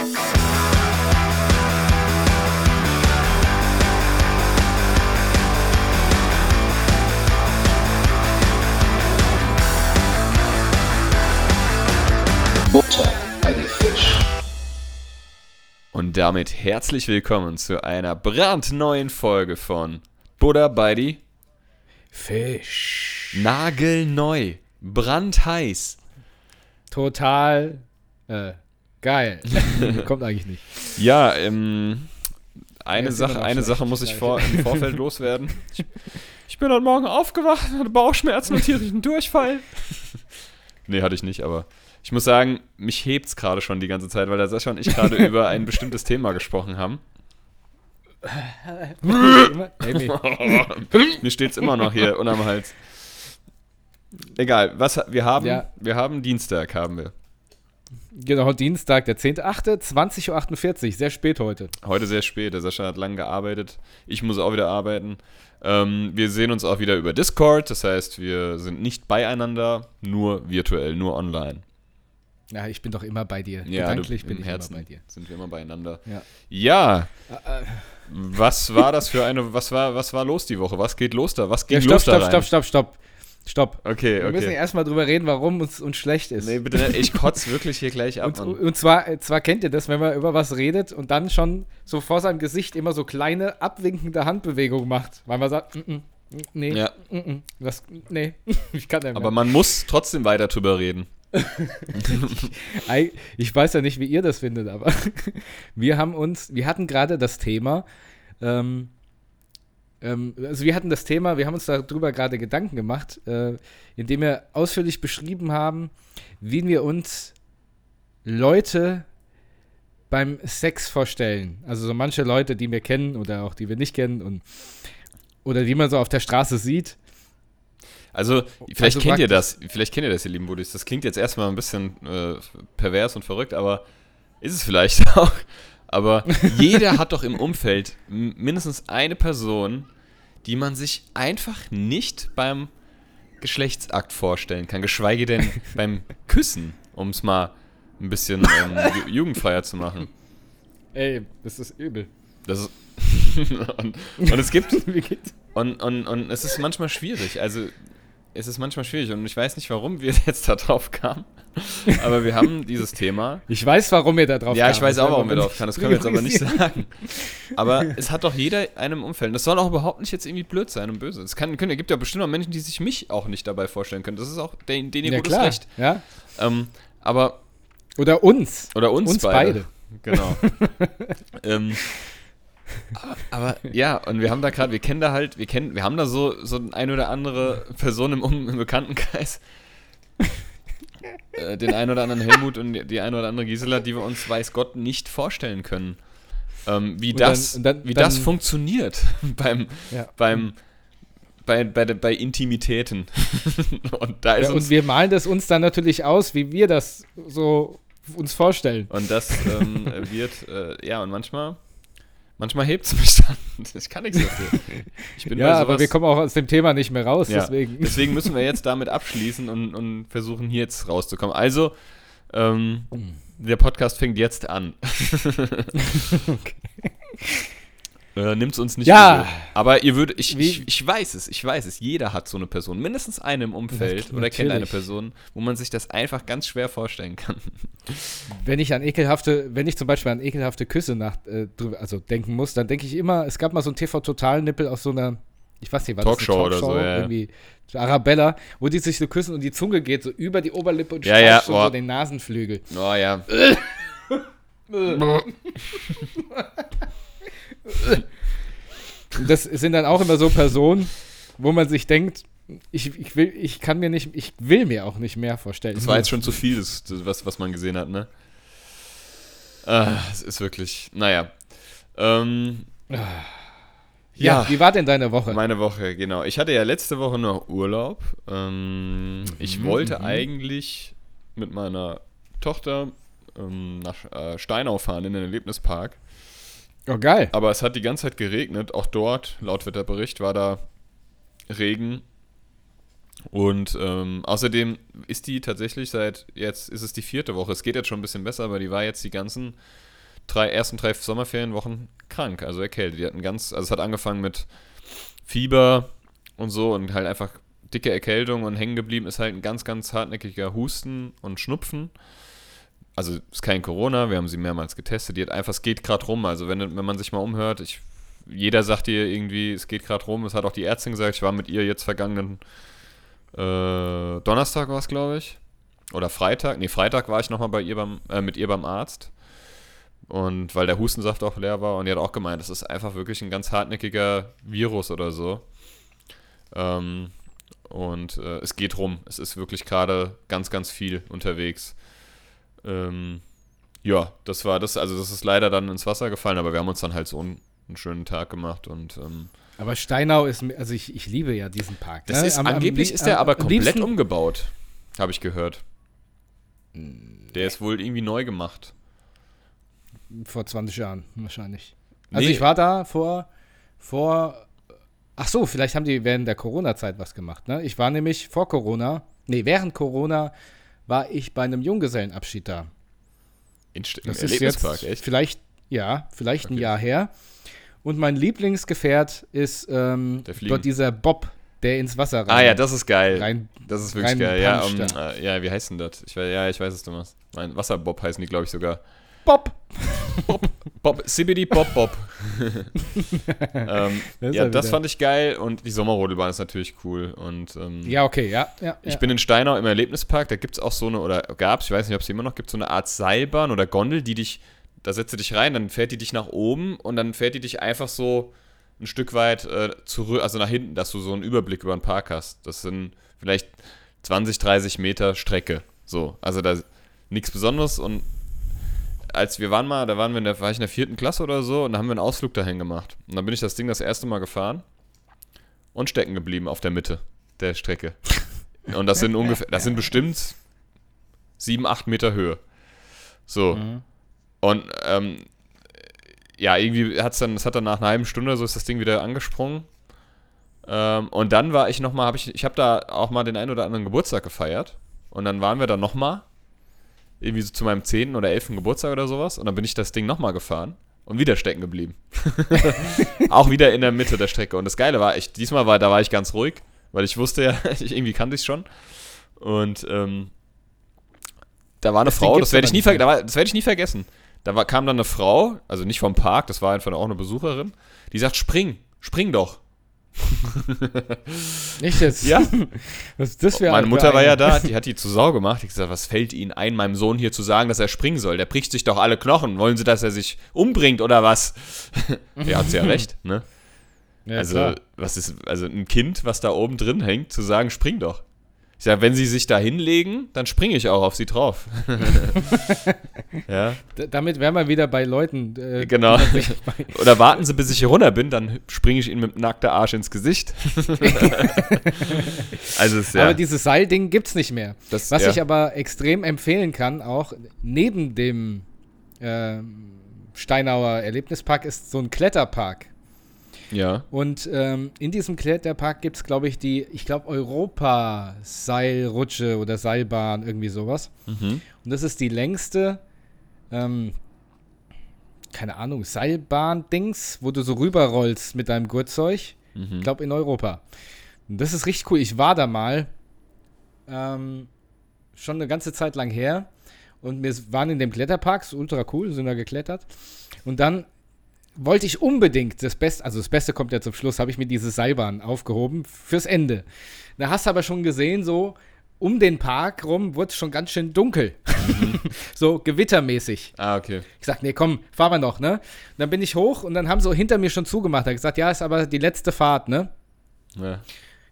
Butter bei die Fisch. Und damit herzlich willkommen zu einer brandneuen Folge von Buddha bei die Fisch. Nagelneu, brandheiß. Total äh, geil. Kommt eigentlich nicht. Ja, ähm, eine Ja, Sache, eine. Sache muss ich vor, im Vorfeld loswerden. Ich, ich bin heute Morgen aufgewacht, hatte Bauchschmerzen und tierischen Durchfall. nee, hatte ich nicht, aber ich muss sagen, mich hebt's gerade schon die ganze Zeit, weil der Sascha und ich gerade über ein bestimmtes Thema gesprochen haben. Mir steht's immer noch hier unterm Hals. Egal, was wir haben, Ja. wir haben Dienstag, haben wir. Genau, Dienstag, der 10.8., 20.48 Uhr, sehr spät heute. Heute sehr spät, der Sascha hat lange gearbeitet. Ich muss auch wieder arbeiten. Ähm, wir sehen uns auch wieder über Discord, das heißt, wir sind nicht beieinander, nur virtuell, nur online. Ja, ich bin doch immer bei dir. Ja, Gedanklich du, bin im ich Herzen immer bei dir. sind wir immer beieinander. Ja. Ja, Äh, was war das für eine, was war, was war los die Woche? Was geht los da? Was ging Ja, stopp, los da stopp, rein? stopp, stopp, stopp. Stopp. Okay, Wir müssen okay. erstmal drüber reden, warum uns, uns schlecht ist. Nee, bitte nicht. Ich kotze wirklich hier gleich ab. Und, und zwar, äh, zwar kennt ihr das, wenn man über was redet und dann schon so vor seinem Gesicht immer so kleine abwinkende Handbewegungen macht, weil man sagt, mm, mm, mm, nee, Ja. mm, mm, das, nee, ich kann nicht mehr. Aber man muss trotzdem weiter drüber reden. Ei- Ich weiß ja nicht, wie ihr das findet, aber wir haben uns, wir hatten gerade das Thema, ähm, ähm, also wir hatten das Thema, wir haben uns darüber gerade Gedanken gemacht, äh, indem wir ausführlich beschrieben haben, wie wir uns Leute beim Sex vorstellen. Also so manche Leute, die wir kennen oder auch die wir nicht kennen und oder die man so auf der Straße sieht. Also, vielleicht Also kennt ihr das, vielleicht kennt ihr das, ihr lieben Buddies. Das klingt jetzt erstmal ein bisschen äh, pervers und verrückt, aber ist es vielleicht auch. Aber jeder hat doch im Umfeld mindestens eine Person, die man sich einfach nicht beim Geschlechtsakt vorstellen kann, geschweige denn beim Küssen, um es mal ein bisschen ähm, ju- jugendfreier zu machen. Ey, das ist übel. Das ist und, und es gibt und, und, und es ist manchmal schwierig. Also, es ist manchmal schwierig und ich weiß nicht, warum wir jetzt da drauf kamen. Aber wir haben dieses Thema. Ich weiß, warum ihr da drauf ja, kamt. ich weiß auch, warum wir drauf kamen. Das können wir jetzt aber nicht sagen. Aber es hat doch jeder einem Umfeld. Das soll auch überhaupt nicht jetzt irgendwie blöd sein und böse. Es kann, können, gibt ja bestimmt auch Menschen, die sich mich auch nicht dabei vorstellen können. Das ist auch den, denen ihr Ja, gutes klar. Recht. Ja? Ähm, aber, Oder uns. oder uns, Uns beide. beide. Genau. ähm, aber ja, und wir haben da gerade, wir kennen da halt, wir kennen, wir haben da so, so eine oder andere Person im, Um- im Bekanntenkreis, äh, den einen oder anderen Helmut und die, die eine oder andere Gisela, die wir uns, weiß Gott, nicht vorstellen können. Ähm, wie Und dann- das, und dann- wie dann- das funktioniert beim, Ja. beim, bei, bei, bei Intimitäten. und da ist Ja, und wir malen das uns dann natürlich aus, wie wir das so uns vorstellen. Und das ähm, wird, äh, ja, und manchmal, manchmal hebt es mich dann. Ich kann nichts dafür. Ich bin Ja, aber wir kommen auch aus dem Thema nicht mehr raus, ja, deswegen. deswegen müssen wir jetzt damit abschließen und, und versuchen hier jetzt rauszukommen. Also, ähm, der Podcast fängt jetzt an. Äh, Nimmt es uns nicht Ja. übel. Aber ihr würdet, ich, ich, ich weiß es, ich weiß es. Jeder hat so eine Person, mindestens eine im Umfeld Nat- oder kennt eine. Person, wo man sich das einfach ganz schwer vorstellen kann. Wenn ich an ekelhafte, wenn ich zum Beispiel an ekelhafte Küsse nach, äh, also denken muss, dann denke ich immer, es gab mal so ein TV-Total-Nippel aus so einer, ich weiß nicht, was Talkshow oder so, ja, irgendwie Arabella, wo die sich so küssen und die Zunge geht so über die Oberlippe und Ja, ja, boah. so den Nasenflügel. Oh ja. Das sind dann auch immer so Personen, wo man sich denkt, ich, ich will, ich kann mir nicht, ich will mir auch nicht mehr vorstellen. Das war jetzt schon zu viel, das, was, was man gesehen hat, ne? Ah, es ist wirklich, naja. Ähm, Ja, wie war denn deine Woche? meine Woche, genau. Ich hatte ja letzte Woche noch Urlaub. Ähm, ich wollte eigentlich mit meiner Tochter ähm, nach äh, Steinau fahren in den Erlebnispark. Oh, geil. Aber es hat die ganze Zeit geregnet. Auch dort, laut Wetterbericht, war da Regen. Und ähm, außerdem ist die tatsächlich seit jetzt, ist es die vierte Woche. Es geht jetzt schon ein bisschen besser, aber die war jetzt die ganzen drei, ersten drei Sommerferienwochen krank, also erkältet. Die hatten ganz, also es hat angefangen mit Fieber und so und halt einfach dicke Erkältung und hängen geblieben ist halt ein ganz, ganz hartnäckiger Husten und Schnupfen. Also ist kein Corona, wir haben sie mehrmals getestet. Die hat einfach, es geht gerade rum. Also wenn, wenn man sich mal umhört, ich, jeder sagt ihr irgendwie, es geht gerade rum. Es hat auch die Ärztin gesagt, ich war mit ihr jetzt vergangenen äh, Donnerstag war es, glaube ich. Oder Freitag. Nee, Freitag war ich nochmal bei ihr beim, äh, mit ihr beim Arzt. Und weil der Hustensaft auch leer war und die hat auch gemeint, das ist einfach wirklich ein ganz hartnäckiger Virus oder so. Ähm, und äh, es geht rum. Es ist wirklich gerade ganz, ganz viel unterwegs. Ähm, ja, das war das. Also, das ist leider dann ins Wasser gefallen, aber wir haben uns dann halt so einen, einen schönen Tag gemacht und. Ähm, aber Steinau ist, also ich, ich liebe ja diesen Park. Das ne? ist, Am- angeblich am- ist der am- aber komplett liebsten- umgebaut. Habe ich gehört. Der ist wohl irgendwie neu gemacht. Vor 20 Jahren wahrscheinlich. Also Nee. ich war da vor, vor, ach so, vielleicht haben die während der Corona-Zeit was gemacht, ne? Ich war nämlich vor Corona, nee, während Corona war ich bei einem Junggesellenabschied da. In St Das im ist jetzt echt? vielleicht, ja, vielleicht ein Okay. Jahr her. Und mein Lieblingsgefährt ist ähm, dort dieser Bob, der ins Wasser rein. Ah ja, das ist geil. rein Das ist wirklich geil. Ja, um, da. äh, ja, wie heißt denn das? Ich, ja, ich weiß es, du machst. Mein Wasserbob heißen die, glaube ich, sogar. Bob! Bob, Sibidi Bob Bob. ähm, Das ja, das fand ich geil und die Sommerrodelbahn ist natürlich cool. Und ähm, Ja, okay, ja. ja ich ja. bin in Steinau im Erlebnispark, da gibt es auch so eine, oder gab es, ich weiß nicht, ob es immer noch gibt, so eine Art Seilbahn oder Gondel, die dich, da setzt du dich rein, dann fährt die dich nach oben und dann fährt die dich einfach so ein Stück weit äh, zurück, also nach hinten, dass du so einen Überblick über den Park hast. Das sind vielleicht 20, 30 Meter Strecke. So, also da nichts Besonderes und als wir waren mal, da waren wir in der, war ich in der vierten Klasse oder so und da haben wir einen Ausflug dahin gemacht. Und dann bin ich das Ding das erste Mal gefahren und stecken geblieben auf der Mitte der Strecke. Und das sind ungefähr, das sind bestimmt sieben, acht Meter Höhe. So. Mhm. Und ähm, ja, irgendwie hat es dann, es hat dann nach einer halben Stunde so ist das Ding wieder angesprungen. Ähm, und dann war ich nochmal, habe ich, ich habe da auch mal den einen oder anderen Geburtstag gefeiert. Und dann waren wir da nochmal, irgendwie so zu meinem 10. oder 11. Geburtstag oder sowas. Und dann bin ich das Ding nochmal gefahren und wieder stecken geblieben. auch wieder in der Mitte der Strecke. Und das Geile war, ich, diesmal war, da war ich ganz ruhig, weil ich wusste ja, ich, irgendwie kannte ich es schon. Und ähm, da war eine Das Frau, das werde ich, nie da war- das werd ich nie vergessen. Da war, kam dann eine Frau, also nicht vom Park, das war einfach auch eine Besucherin, die sagt, spring, spring doch. Nicht jetzt. Ja. Was das für Meine ein- Mutter war ja da, die hat die zu Sau gemacht. Ich gesagt, was fällt Ihnen ein, meinem Sohn hier zu sagen, dass er springen soll? Der bricht sich doch alle Knochen. Wollen Sie, dass er sich umbringt oder was? ja, hat sie ja recht, ne? Ja, also, klar. was ist, also ein Kind, was da oben drin hängt, zu sagen, spring doch. Ich sage, wenn sie sich da hinlegen, dann springe ich auch auf sie drauf. ja, D damit wären wir wieder bei Leuten. Äh, genau. Oder warten sie, bis ich hier runter bin, dann springe ich ihnen mit nackter Arsch ins Gesicht. also, es ist ja. Aber dieses Seilding gibt es nicht mehr. das, Was ja. ich aber extrem empfehlen kann, auch neben dem ähm, Steinauer Erlebnispark, ist so ein Kletterpark. Ja. Und ähm, in diesem Kletterpark gibt es, glaube ich, die, ich glaube, Europa-Seilrutsche oder Seilbahn, irgendwie sowas. Mhm. Und das ist die längste, ähm, keine Ahnung, Seilbahn-Dings, wo du so rüberrollst mit deinem Gurtzeug. Mhm. Ich glaube, in Europa. Und das ist richtig cool. Ich war da mal ähm, schon eine ganze Zeit lang her und wir waren in dem Kletterpark, ist ultra cool, sind da geklettert. Und dann wollte ich unbedingt das Beste, also das Beste kommt ja zum Schluss, habe ich mir diese Seilbahn aufgehoben fürs Ende. Da hast du aber schon gesehen, so um den Park rum wurde es schon ganz schön dunkel. so gewittermäßig. Ah, okay. Ich sag, nee, komm, fahren wir noch, ne? Und dann bin ich hoch und dann haben sie hinter mir schon zugemacht. Er hat gesagt, ja, ist aber die letzte Fahrt, ne? Ja.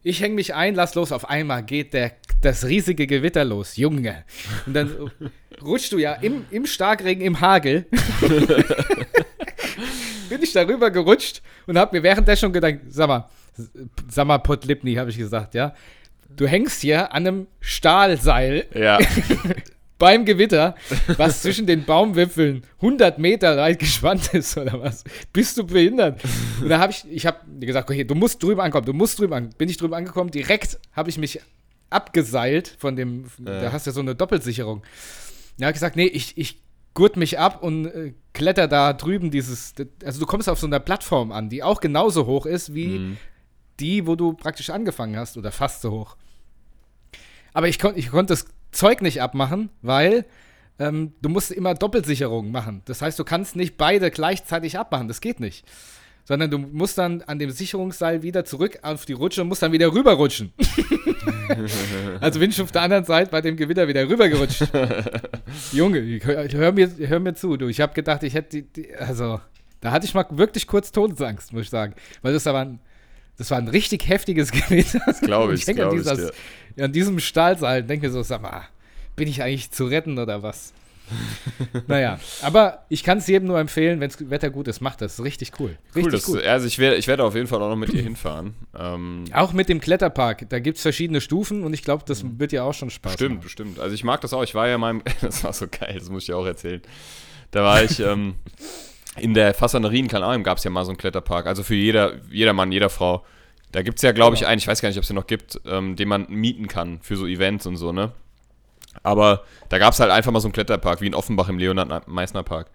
Ich hänge mich ein, lass los. Auf einmal geht der, das riesige Gewitter los, Junge. Und dann rutschst du ja im, im Starkregen, im Hagel. Ich darüber gerutscht und habe mir währenddessen schon gedacht, sag mal, sag mal, Potlipni, habe ich gesagt, ja. Du hängst hier an einem Stahlseil Ja. beim Gewitter, was zwischen den Baumwipfeln 100 Meter weit gespannt ist oder was. Bist du behindert? Und da habe ich, ich habe gesagt, okay, du musst drüber ankommen, du musst drüber ankommen. Bin ich drüber angekommen, direkt habe ich mich abgeseilt von dem, da hast du ja so eine Doppelsicherung. Da habe ich gesagt, nee, ich, ich gurt mich ab und äh, kletter da drüben dieses, also du kommst auf so einer Plattform an, die auch genauso hoch ist wie Mhm. die, wo du praktisch angefangen hast oder fast so hoch. Aber ich, kon, ich konnte das Zeug nicht abmachen, weil ähm, du musst immer Doppelsicherung machen. Das heißt, du kannst nicht beide gleichzeitig abmachen. Das geht nicht. Sondern du musst dann an dem Sicherungsseil wieder zurück auf die Rutsche und musst dann wieder rüberrutschen. also bin ich auf der anderen Seite bei dem Gewitter wieder rübergerutscht. Junge, hör, mir, hör mir zu, du. Ich habe gedacht, ich hätte die, die, also da hatte ich mal wirklich kurz Todesangst, muss ich sagen. Weil das war ein, das war ein richtig heftiges Gewitter. Das glaub ich, ich hänge an, glaub ich dieser- an diesem Stahlseil und denke mir so, sag mal, bin ich eigentlich zu retten oder was? naja, aber ich kann es jedem nur empfehlen, wenn das Wetter gut ist, macht das. Richtig cool. Richtig Cool, das, gut. also ich werde, ich werde auf jeden Fall auch noch mit dir hinfahren. Ähm, Auch mit dem Kletterpark, da gibt es verschiedene Stufen und ich glaube, das wird ja auch schon Spaß Bestimmt, machen. bestimmt. Also ich mag das auch. Ich war ja mal, im, das war so geil, das muss ich dir auch erzählen. Da war ich ähm, in der Fassanerie in Kleinalm gab es ja mal so einen Kletterpark. Also für jeder, jeder Mann, jeder Frau. Da gibt es ja, glaube ich, Genau. einen, ich weiß gar nicht, ob es den noch gibt, ähm, den man mieten kann für so Events und so, ne? Aber da gab es halt einfach mal so einen Kletterpark, wie in Offenbach im Leonhard-Meissner-Park.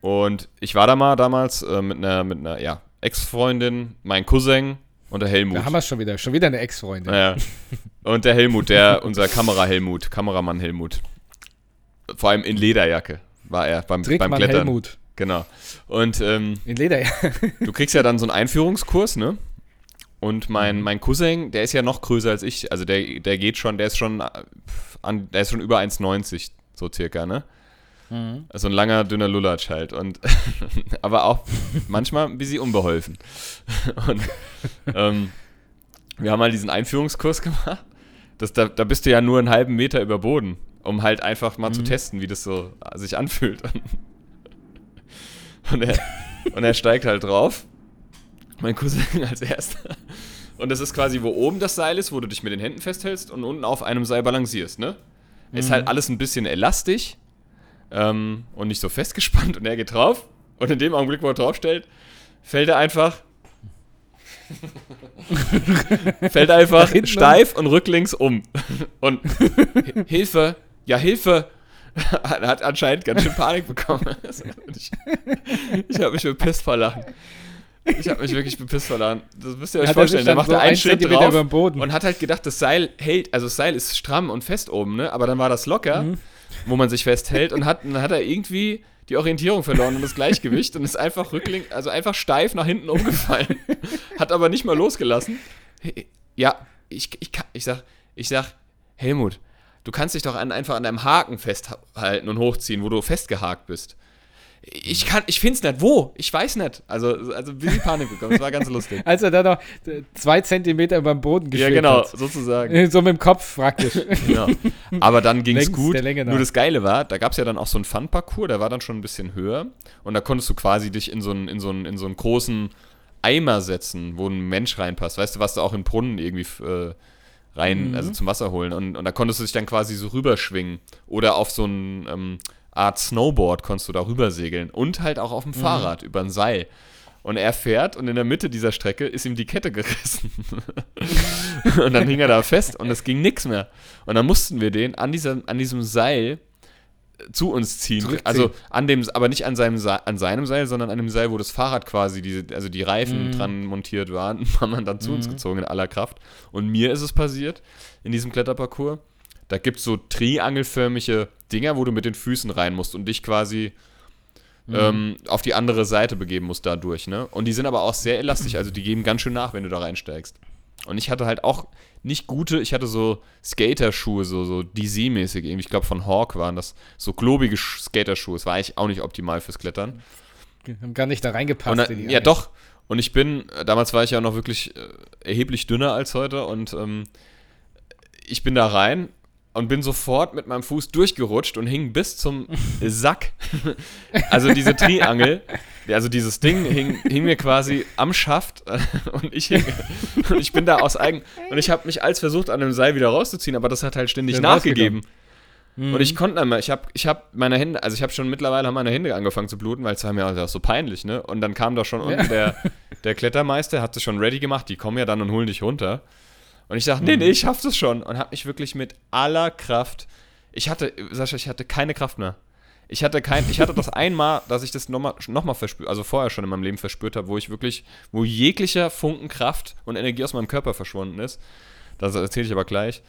Und ich war da mal damals äh, mit einer, mit einer ja, Ex-Freundin, mein Cousin und der Helmut. Da haben wir es schon wieder. Schon wieder eine Ex-Freundin. Naja. Und der Helmut, der, unser Kamera-Helmut, Kameramann Helmut. Vor allem in Lederjacke war er beim, beim Trickmann Klettern. Helmut. Genau. Und ähm, In Leder, ja. du kriegst ja dann so einen Einführungskurs, ne? Und Mhm. mein, mein Cousin, der ist ja noch größer als ich, also der, der geht schon, der ist schon an, der ist schon über 1,90, so circa, ne? Mhm. Also ein langer, dünner Lulatsch halt. Und aber auch manchmal ein bisschen unbeholfen. Und ähm, wir haben halt diesen Einführungskurs gemacht. Das, da, da bist du ja nur einen halben Meter über Boden, um halt einfach mal zu testen, wie das so sich anfühlt. Und er, und er steigt halt drauf. Mein Cousin als erster. Und das ist quasi, wo oben das Seil ist, wo du dich mit den Händen festhältst und unten auf einem Seil balancierst, ne? Ist halt alles ein bisschen elastisch ähm, und nicht so festgespannt und er geht drauf und in dem Augenblick, wo er draufstellt, fällt er einfach fällt einfach steif und rücklings um und Hi- Hilfe, ja Hilfe, hat anscheinend ganz schön Panik bekommen. Ich ich habe mich bepisst vor Lachen. Ich habe mich wirklich bepisst vor Lachen. Das müsst ihr euch Hat vorstellen. Der macht so einen Schritt Zentimeter drauf und hat halt gedacht, das Seil hält, also das Seil ist stramm und fest oben, ne? Aber dann war das locker, Mhm. wo man sich festhält und hat, dann hat er irgendwie die Orientierung verloren und das Gleichgewicht und ist einfach rücklink, also einfach steif nach hinten umgefallen. hat aber nicht mal losgelassen. Ja, ich, ich, ich sag, ich sag, Helmut, du kannst dich doch an, einfach an deinem Haken festhalten und hochziehen, wo du festgehakt bist. Ich kann, ich find's nicht. Wo? Ich weiß nicht. Also, also ein bisschen Panik bekommen. Das war ganz lustig. Als er da noch äh, zwei Zentimeter über dem Boden Ja, geschwebt genau, hat. sozusagen. So mit dem Kopf praktisch. Genau. Aber dann ging's Längs gut. Nur das Geile war, da gab's ja dann auch so einen Fun-Parcours, der war dann schon ein bisschen höher. Und da konntest du quasi dich in so einen, in so einen, in so einen großen Eimer setzen, wo ein Mensch reinpasst. Weißt du, was du auch in Brunnen irgendwie äh, rein, Mhm. also zum Wasser holen. Und, und da konntest du dich dann quasi so rüberschwingen. Oder auf so ein ähm, Art Snowboard konntest du da rübersegeln. Und halt auch auf Mhm. dem Fahrrad über ein Seil. Und er fährt und in der Mitte dieser Strecke ist ihm die Kette gerissen. und dann hing er da fest und es ging nichts mehr. Und dann mussten wir den an, dieser, an diesem Seil äh, zu uns ziehen. Also an dem, aber nicht an seinem, Sa- an seinem Seil, sondern an dem Seil, wo das Fahrrad quasi, diese, also die Reifen Mhm. dran montiert waren, haben wir dann zu uns gezogen in aller Kraft. Und mir ist es passiert in diesem Kletterparcours. Da gibt es so triangelförmige Dinger, wo du mit den Füßen rein musst und dich quasi ähm, auf die andere Seite begeben musst dadurch, ne? Und die sind aber auch sehr elastisch, also die geben ganz schön nach, wenn du da reinsteigst. Und ich hatte halt auch nicht gute, ich hatte so Skaterschuhe, so, so DC-mäßig, irgendwie, ich glaube von Hawk waren das, so globige Sch- Skaterschuhe. Das war eigentlich auch nicht optimal fürs Klettern. Haben gar nicht da reingepasst. Dann, ja, Eier. doch. Und ich bin, äh, damals war ich ja noch wirklich äh, erheblich dünner als heute und ähm, ich bin da rein und bin sofort mit meinem Fuß durchgerutscht und hing bis zum Sack. also diese Triangel, also dieses Ding hing, hing mir quasi am Schaft äh, und ich hing, und ich bin da aus eigen und ich habe mich als versucht an dem Seil wieder rauszuziehen, aber das hat halt ständig Ja, nachgegeben. Mhm. Und ich konnte nicht mehr. Ich habe ich hab meine Hände, also ich habe schon mittlerweile haben meine Hände angefangen zu bluten, weil es war mir auch so peinlich, ne? Und dann kam da schon unten der, der Klettermeister, hat sich schon ready gemacht, die kommen ja dann und holen dich runter. Und ich dachte, nee, nee, ich schaff das schon. Und habe mich wirklich mit aller Kraft, ich hatte, Sascha, ich hatte keine Kraft mehr. Ich hatte kein, ich hatte das einmal, dass ich das nochmal noch mal verspürt, also vorher schon in meinem Leben verspürt habe, wo ich wirklich, wo jeglicher Funken Kraft und Energie aus meinem Körper verschwunden ist. Das erzähle ich aber gleich.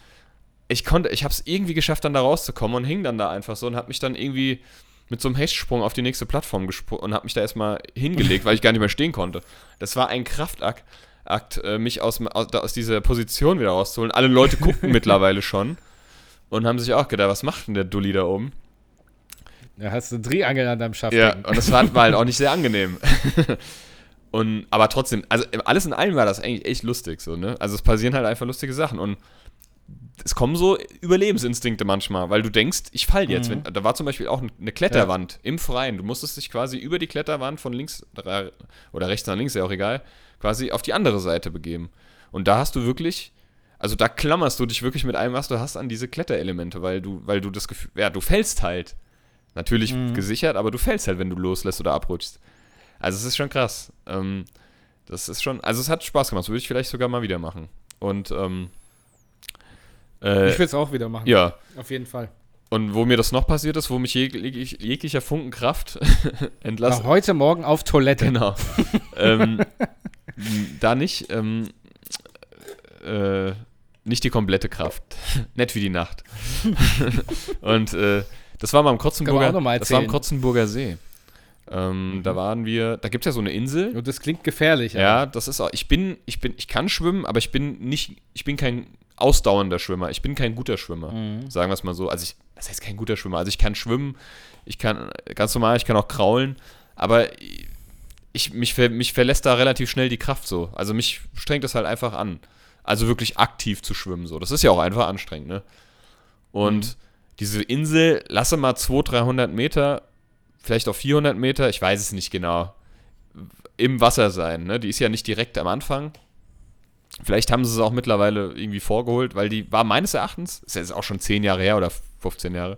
Ich konnte, ich habe es irgendwie geschafft, dann da rauszukommen und hing dann da einfach so und habe mich dann irgendwie mit so einem Hechtsprung auf die nächste Plattform gesprungen und habe mich da erstmal hingelegt, weil ich gar nicht mehr stehen konnte. Das war ein Kraftakt, Akt, äh, mich aus, aus, aus dieser Position wieder rauszuholen. Alle Leute gucken mittlerweile schon und haben sich auch gedacht, was macht denn der Dulli da oben? Da hast du einen Triangel an deinem Schaft. Ja, und das war, war halt auch nicht sehr angenehm. und, aber trotzdem, also alles in allem war das eigentlich echt lustig, so, ne? Also es passieren halt einfach lustige Sachen und es kommen so Überlebensinstinkte manchmal, weil du denkst, ich fall jetzt. Mhm. Wenn, da war zum Beispiel auch eine Kletterwand ja. im Freien. Du musstest dich quasi über die Kletterwand von links oder rechts nach links, ja auch egal, quasi auf die andere Seite begeben. Und da hast du wirklich, also da klammerst du dich wirklich mit allem, was du hast, an diese Kletterelemente, weil du, weil du das Gefühl, ja, du fällst halt. Natürlich mhm. gesichert, aber du fällst halt, wenn du loslässt oder abrutschst. Also es ist schon krass. Ähm, das ist schon, also es hat Spaß gemacht. Das würde ich vielleicht sogar mal wieder machen. Und ähm, äh, ich will es auch wieder machen. Ja. Auf jeden Fall. Und wo mir das noch passiert ist, wo mich jeg jeg jeglicher Funken Kraft entlassen. Heute Morgen auf Toilette. Genau. ähm, da nicht, ähm, äh, nicht die komplette Kraft. Nett wie die Nacht. und äh, das war mal am Kotzenburger, das war am Kotzenburger See. Ähm, mhm. Da waren wir, da gibt es ja so eine Insel. Und das klingt gefährlich. Ja, das ist auch, ich bin, ich bin, ich kann schwimmen, aber ich bin nicht, ich bin kein ausdauernder Schwimmer. Ich bin kein guter Schwimmer. Mhm. Sagen wir es mal so. Also ich, das heißt kein guter Schwimmer. Also ich kann schwimmen, ich kann ganz normal, ich kann auch kraulen, aber ich, mich, mich verlässt da relativ schnell die Kraft so. Also mich strengt das halt einfach an. Also wirklich aktiv zu schwimmen so. Das ist ja auch einfach anstrengend, ne? Und mhm diese Insel, lasse mal 200, 300 Meter, vielleicht auch 400 Meter, ich weiß es nicht genau, im Wasser sein. Ne? Die ist ja nicht direkt am Anfang. Vielleicht haben sie es auch mittlerweile irgendwie vorgeholt, weil die war meines Erachtens, ist jetzt auch schon 10 Jahre her oder 15 Jahre.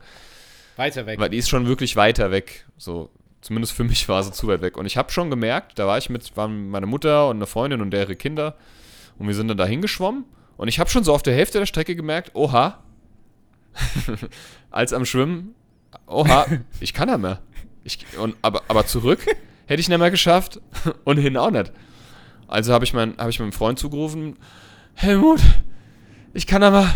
Weiter weg. Weil die ist schon wirklich weiter weg. So, zumindest für mich war sie zu weit weg. Und ich habe schon gemerkt, da war ich mit, waren meine Mutter und eine Freundin und ihre Kinder. Und wir sind dann da hingeschwommen. Und ich habe schon so auf der Hälfte der Strecke gemerkt, oha, als am Schwimmen, oha, ich kann ja mehr. Ich, und, aber, aber zurück hätte ich nicht mehr geschafft und hin auch nicht. Also habe ich, mein, hab ich meinem Freund zugerufen, Helmut, ich kann aber,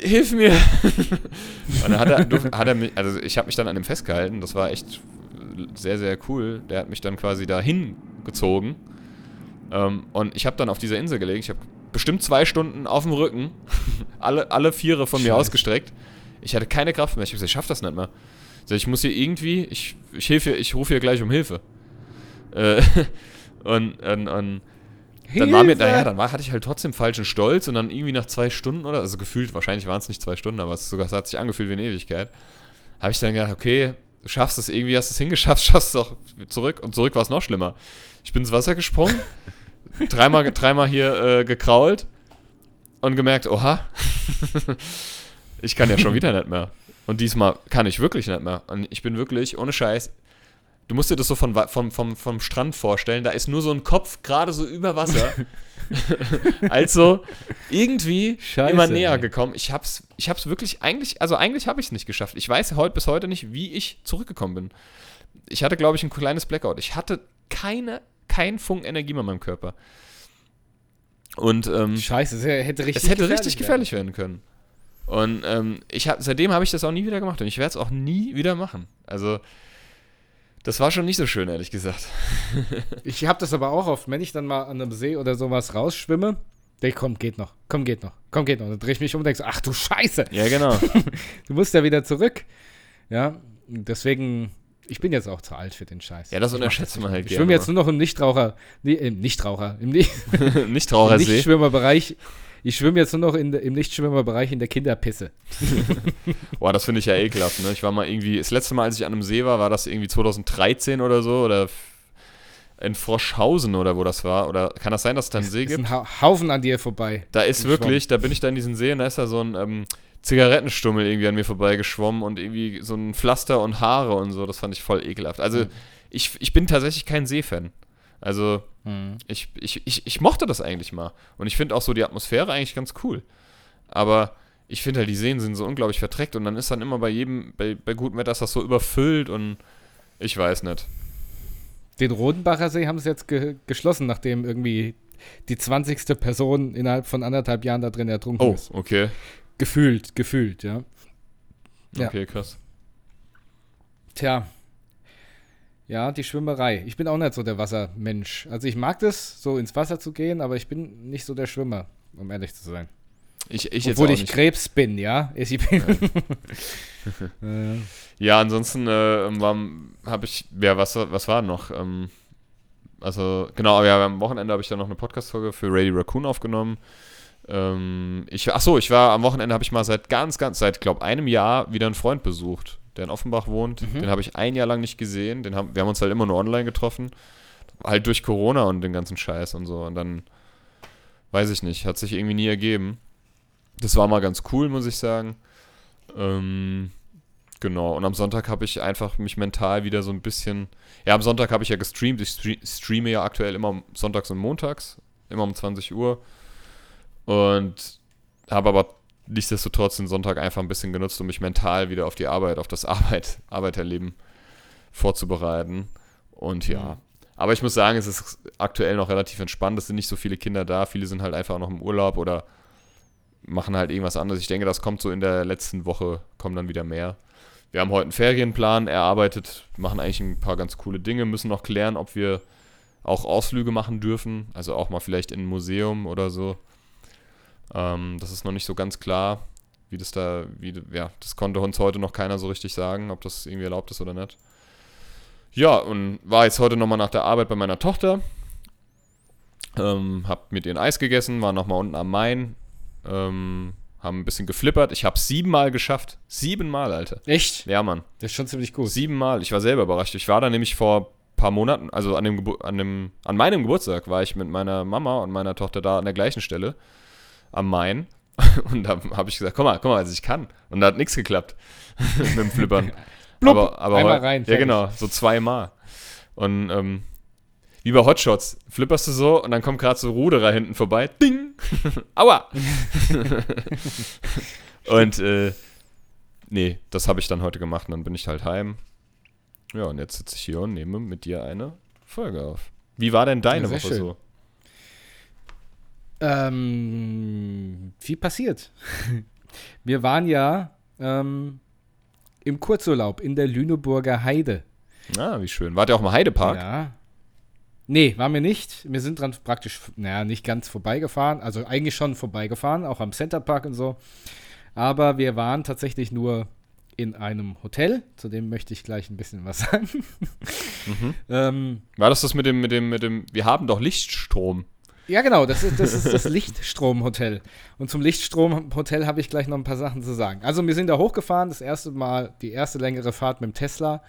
hilf mir. und dann hat er, hat er mich, also ich habe mich dann an ihm festgehalten, das war echt sehr, sehr cool. Der hat mich dann quasi dahin gezogen. Ähm, und ich habe dann auf dieser Insel gelegen, ich habe bestimmt zwei Stunden auf dem Rücken, alle, alle Viere von Scheiße. mir ausgestreckt. Ich hatte keine Kraft mehr. Ich habe gesagt, ich schaff das nicht mehr. Ich, ich muss hier irgendwie, ich, ich hilfe, ich rufe hier gleich um Hilfe. Äh, und, und, und dann war mir, naja, dann war, hatte ich halt trotzdem falschen Stolz und dann irgendwie nach zwei Stunden oder, also gefühlt, wahrscheinlich waren es nicht zwei Stunden, aber es, sogar, es hat sich angefühlt wie eine Ewigkeit, habe ich dann gedacht, okay, du schaffst es irgendwie, hast es hingeschafft, schaffst es auch zurück und zurück war es noch schlimmer. Ich bin ins Wasser gesprungen dreimal, dreimal hier äh, gekrault und gemerkt, oha, ich kann ja schon wieder nicht mehr. Und diesmal kann ich wirklich nicht mehr. Und ich bin wirklich, ohne Scheiß, du musst dir das so von, vom, vom, vom Strand vorstellen, da ist nur so ein Kopf gerade so über Wasser. also irgendwie Scheiße, immer näher ey. gekommen. Ich hab's, ich hab's wirklich eigentlich, also eigentlich habe ich es nicht geschafft. Ich weiß heute bis heute nicht, wie ich zurückgekommen bin. Ich hatte, glaube ich, ein kleines Blackout. Ich hatte keine kein Funken Energie mehr in meinem Körper. Und ähm, Scheiße, es hätte richtig, es hätte gefährlich, richtig gefährlich werden können. Und ähm, ich hab, seitdem habe ich das auch nie wieder gemacht und ich werde es auch nie wieder machen. Also das war schon nicht so schön, ehrlich gesagt. ich habe das aber auch oft, wenn ich dann mal an einem See oder sowas rausschwimme, der komm, geht noch, komm, geht noch, komm, geht noch. Dann drehe ich mich um und denke so, ach du Scheiße. Ja, genau. du musst ja wieder zurück. Ja, deswegen ich bin jetzt auch zu alt für den Scheiß. Ja, das unterschätzt man halt Ich schwimme jetzt nur noch im Nichtraucher, nee, im Nichtraucher, im, Ni Nichtrauchersee. Im Nichtschwimmerbereich. Ich schwimme jetzt nur noch in, im Nichtschwimmerbereich in der Kinderpisse. Boah, das finde ich ja ekelhaft, ne? Ich war mal irgendwie, das letzte Mal, als ich an einem See war, war das irgendwie 2013 oder so, oder in Froschhausen oder wo das war. Oder kann das sein, dass es da einen See gibt? Ist ein Haufen an dir vorbei. Da ist wirklich, Schwamm. da bin ich da in diesen See und da ist da so ein, ähm, Zigarettenstummel irgendwie an mir vorbeigeschwommen und irgendwie so ein Pflaster und Haare und so. Das fand ich voll ekelhaft. Also, mhm. ich, ich bin tatsächlich kein Seefan. Also, mhm. ich, ich, ich, ich mochte das eigentlich mal. Und ich finde auch so die Atmosphäre eigentlich ganz cool. Aber ich finde halt, die Seen sind so unglaublich verträgt und dann ist dann immer bei jedem, bei, bei gutem Wetter ist das so überfüllt und ich weiß nicht. Den Rodenbacher See haben sie jetzt ge geschlossen, nachdem irgendwie die 20. Person innerhalb von anderthalb Jahren da drin ertrunken Oh, ist. okay. Gefühlt, gefühlt, ja. Ja. Okay, krass. Tja. Ja, die Schwimmerei. Ich bin auch nicht so der Wassermensch. Also ich mag das, so ins Wasser zu gehen, aber ich bin nicht so der Schwimmer, um ehrlich zu sein. Ich, ich Obwohl ich nicht. Krebs bin, ja. Ich bin äh, Ja, ansonsten äh, habe ich, ja, was, was war noch? Ähm, also, genau, ja, am Wochenende habe ich dann noch eine Podcast-Folge für Radio Raccoon aufgenommen. Ähm, ich, ach so, ich war am Wochenende, habe ich mal seit ganz, ganz, seit, glaube einem Jahr wieder einen Freund besucht, der in Offenbach wohnt. Mhm. Den habe ich ein Jahr lang nicht gesehen. Den haben, wir haben uns halt immer nur online getroffen. Halt durch Corona und den ganzen Scheiß und so. Und dann, weiß ich nicht, hat sich irgendwie nie ergeben. Das war mal ganz cool, muss ich sagen. Ähm, Genau, und am Sonntag habe ich einfach mich mental wieder so ein bisschen. Ja, am Sonntag habe ich ja gestreamt. Ich stre streame ja aktuell immer sonntags und montags, immer um 20 Uhr. Und habe aber nichtsdestotrotz den Sonntag einfach ein bisschen genutzt, um mich mental wieder auf die Arbeit, auf das Arbeit, Arbeiterleben vorzubereiten. Und ja. Mhm. Aber ich muss sagen, es ist aktuell noch relativ entspannt. Es sind nicht so viele Kinder da. Viele sind halt einfach noch im Urlaub oder machen halt irgendwas anderes. Ich denke, das kommt so in der letzten Woche, kommen dann wieder mehr. Wir haben heute einen Ferienplan erarbeitet, machen eigentlich ein paar ganz coole Dinge, müssen noch klären, ob wir auch Ausflüge machen dürfen, also auch mal vielleicht in ein Museum oder so. Ähm, das ist noch nicht so ganz klar, wie das da, wie, ja, das konnte uns heute noch keiner so richtig sagen, ob das irgendwie erlaubt ist oder nicht. Ja, und war jetzt heute nochmal nach der Arbeit bei meiner Tochter. Ähm, hab mit ihr ein Eis gegessen, war nochmal unten am Main. Ähm, haben ein bisschen geflippert. Ich habe siebenmal geschafft. Siebenmal, Alter. echt? Ja, Mann. Das ist schon ziemlich gut. Siebenmal. Ich war selber überrascht. Ich war da nämlich vor ein paar Monaten, also an, dem Gebu an, dem, an meinem Geburtstag, war ich mit meiner Mama und meiner Tochter da an der gleichen Stelle am Main. Und da habe ich gesagt, komm mal, komm mal, also ich kann. Und da hat nichts geklappt mit dem Flippern. Blub, aber, aber einmal rein, Ja, genau, so zweimal. Und ähm, wie bei Hotshots, flipperst du so und dann kommt gerade so Ruderer hinten vorbei. Ding! Aua! und äh, nee, das habe ich dann heute gemacht und dann bin ich halt heim. Ja, und jetzt sitze ich hier und nehme mit dir eine Folge auf. Wie war denn deine Ja, Woche schön. so? Ähm, viel passiert. Wir waren ja ähm, im Kurzurlaub in der Lüneburger Heide. Ah, wie schön. Wart ihr auch im Heidepark? Ja. Nee, waren wir nicht. Wir sind dran praktisch, naja, nicht ganz vorbeigefahren. Also eigentlich schon vorbeigefahren, auch am Centerpark und so. Aber wir waren tatsächlich nur in einem Hotel. Zu dem möchte ich gleich ein bisschen was sagen. Mhm. ähm, War das das mit dem, mit dem, mit dem, wir haben doch Lichtstrom. Ja, genau, das ist das, ist das Lichtstromhotel. Und zum Lichtstromhotel habe ich gleich noch ein paar Sachen zu sagen. Also, wir sind da hochgefahren, das erste Mal, die erste längere Fahrt mit dem Tesla.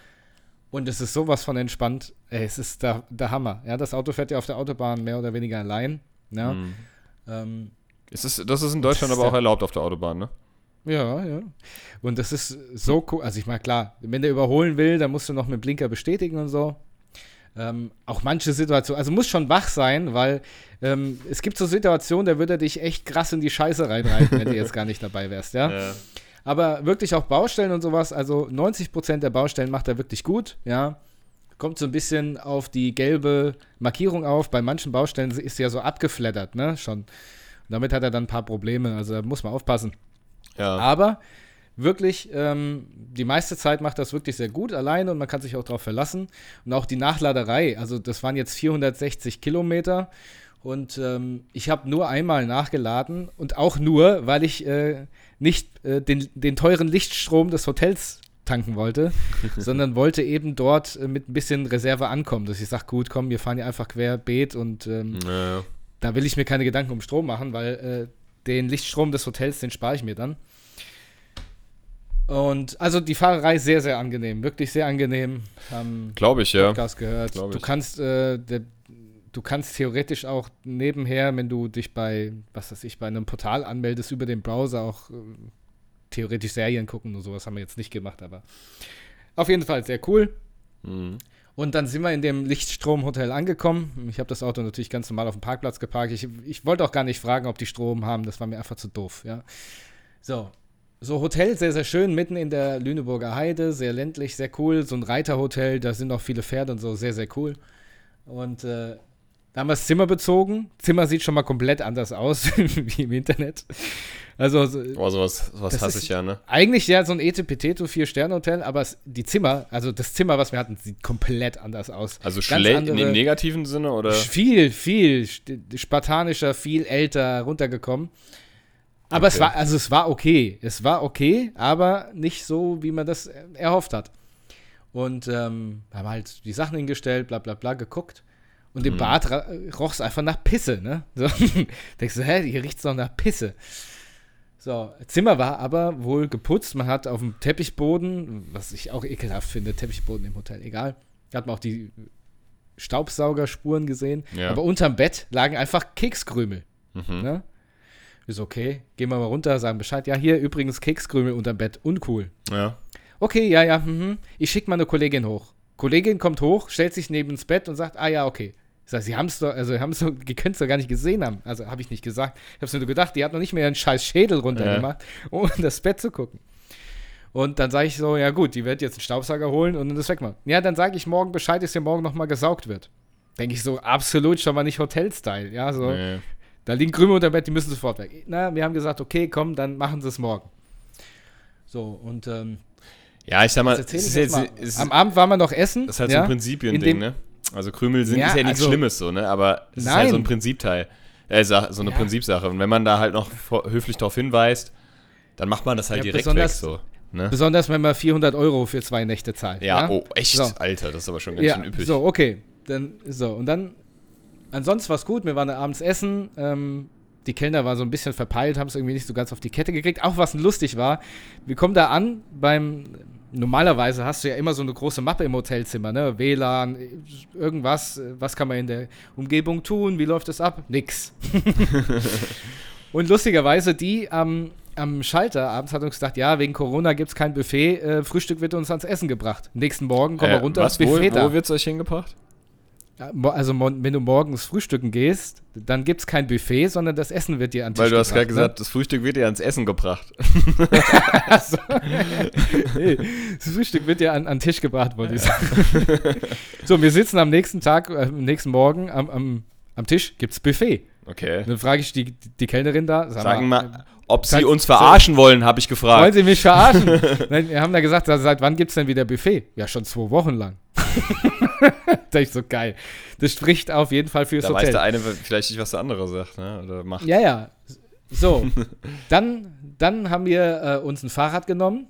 Und es ist sowas von entspannt. Ey, es ist der, der Hammer. Ja, das Auto fährt ja auf der Autobahn mehr oder weniger allein. Ja, Mhm. ähm, Ist das ist in Deutschland ist aber auch erlaubt auf der Autobahn, ne? ja, ja. Und das ist so cool. Also, ich meine, klar, wenn der überholen will, dann musst du noch mit Blinker bestätigen und so. Ähm, auch manche Situationen, also muss schon wach sein, weil ähm, es gibt so Situationen, da würde er dich echt krass in die Scheiße reinreiten, wenn du jetzt gar nicht dabei wärst, ja. Ja. Aber wirklich auch Baustellen und sowas, also 90% der Baustellen macht er wirklich gut, ja. Kommt so ein bisschen auf die gelbe Markierung auf. Bei manchen Baustellen ist sie ja so abgeflattert, ne, schon. Und damit hat er dann ein paar Probleme, also da muss man aufpassen. ja. Aber wirklich, ähm, die meiste Zeit macht das wirklich sehr gut alleine und man kann sich auch darauf verlassen. Und auch die Nachladerei, also das waren jetzt 460 Kilometer und ähm, ich habe nur einmal nachgeladen und auch nur, weil ich äh, nicht äh, den, den teuren Lichtstrom des Hotels tanken wollte, sondern wollte eben dort äh, mit ein bisschen Reserve ankommen, dass ich sage, gut, komm, wir fahren hier einfach querbeet und ähm, Ja. da will ich mir keine Gedanken um Strom machen, weil äh, den Lichtstrom des Hotels, den spare ich mir dann. Und also die Fahrerei sehr, sehr angenehm, wirklich sehr angenehm. Haben Glaube ich, ja. Podcast gehört. glaub Du ich. kannst, äh, der, du kannst theoretisch auch nebenher, wenn du dich bei, was weiß ich, bei einem Portal anmeldest über den Browser auch äh, theoretisch Serien gucken und sowas haben wir jetzt nicht gemacht, aber auf jeden Fall sehr cool. Mhm. Und dann sind wir in dem Lichtstromhotel angekommen. Ich habe das Auto natürlich ganz normal auf dem Parkplatz geparkt. Ich, ich wollte auch gar nicht fragen, ob die Strom haben. Das war mir einfach zu doof. Ja. So. So Hotel, sehr, sehr schön, mitten in der Lüneburger Heide, sehr ländlich, sehr cool. So ein Reiterhotel, da sind auch viele Pferde und so, sehr, sehr cool. Und äh, da haben wir das Zimmer bezogen. Zimmer sieht schon mal komplett anders aus wie im Internet. Also, oh, sowas, sowas hasse ich ja, ne? Eigentlich ja so ein Etepetete, Vier-Sterne-Hotel, aber es, die Zimmer, also das Zimmer, was wir hatten, sieht komplett anders aus. Also schlecht im negativen Sinne, oder? Viel, viel spartanischer, viel älter runtergekommen. Aber okay. es war, also es war okay. Es war okay, aber nicht so, wie man das erhofft hat. Und ähm, haben halt die Sachen hingestellt, bla bla bla, geguckt. Und im hm. Bad roch es einfach nach Pisse, ne? So, denkst du, hä, hier riecht es doch nach Pisse. So, Zimmer war aber wohl geputzt. Man hat auf dem Teppichboden, was ich auch ekelhaft finde, Teppichboden im Hotel, egal. Hat man auch die Staubsaugerspuren gesehen. Ja. Aber unterm Bett lagen einfach Kekskrümel. Mhm. Ne? Ist okay. Gehen wir mal runter, sagen Bescheid. Ja, hier übrigens Kekskrümel unterm Bett. Uncool. Ja. Okay, ja, ja. Mhm. Ich schicke mal eine Kollegin hoch. Kollegin kommt hoch, stellt sich neben ins Bett und sagt, ah ja, okay. Ich sag, sie haben es doch, also haben es doch, die können es doch gar nicht gesehen haben. Also habe ich nicht gesagt. Ich habe es nur gedacht, die hat noch nicht mehr einen scheiß Schädel runtergemacht, ja. um in das Bett zu gucken. Und dann sage ich so, ja gut, die wird jetzt einen Staubsauger holen und dann das wegmachen. Ja, dann sage ich morgen Bescheid, dass hier morgen nochmal gesaugt wird. Denke ich so, absolut schon mal nicht Hotel-Style. Ja, so. Nee. Da liegen Krümel unter Bett, die müssen sofort weg. Na, wir haben gesagt, okay, komm, dann machen sie es morgen. So, und ähm, ja, ich sag mal, ich jetzt, jetzt, am Abend waren wir noch essen. Das ist halt ja? so ein Prinzipien-Ding, ne? Also Krümel sind, ja, ist ja nichts also, Schlimmes so, ne? Aber es ist halt so ein Prinzipteil. Äh, so eine ja. Prinzipsache. Und wenn man da halt noch höflich darauf hinweist, dann macht man das halt ja, direkt weg so. Ne? Besonders wenn man 400 Euro für zwei Nächte zahlt. Ja, ja? oh, echt? So. Alter, das ist aber schon ganz schön üppig. So, okay. Dann, so, und dann, ansonsten war es gut. Wir waren abends essen. Ähm, die Kellner waren so ein bisschen verpeilt, haben es irgendwie nicht so ganz auf die Kette gekriegt. Auch was lustig war, wir kommen da an beim normalerweise hast du ja immer so eine große Mappe im Hotelzimmer, ne? WLAN, irgendwas, was kann man in der Umgebung tun, wie läuft das ab? Nix. und lustigerweise, die am, am Schalter abends hat uns gesagt, ja, wegen Corona gibt es kein Buffet, äh, Frühstück wird uns ans Essen gebracht. Nächsten Morgen kommen äh, wir runter, was, Buffet wo, da. Wo wird es euch hingebracht? Also wenn du morgens frühstücken gehst, dann gibt es kein Buffet, sondern das Essen wird dir an Tisch Weil du hast gerade ne? gesagt, das Frühstück wird dir ans Essen gebracht. so. nee, das Frühstück wird dir an, an Tisch gebracht, wollte ich sagen. so, wir sitzen am nächsten Tag, äh, am nächsten Morgen am, am, am Tisch, gibt es Buffet. Okay. Dann frage ich die, die Kellnerin da. Sag Sagen mal, mal ob sie uns verarschen so, wollen, habe ich gefragt. Wollen sie mich verarschen? Nein, wir haben da gesagt, seit wann gibt es denn wieder Buffet? Ja, schon zwei Wochen lang. das ist so geil. Das spricht auf jeden Fall fürs da Hotel. weiß der eine vielleicht nicht, was der andere sagt, ne? Oder macht. Ja, ja. So, dann, dann haben wir äh, uns ein Fahrrad genommen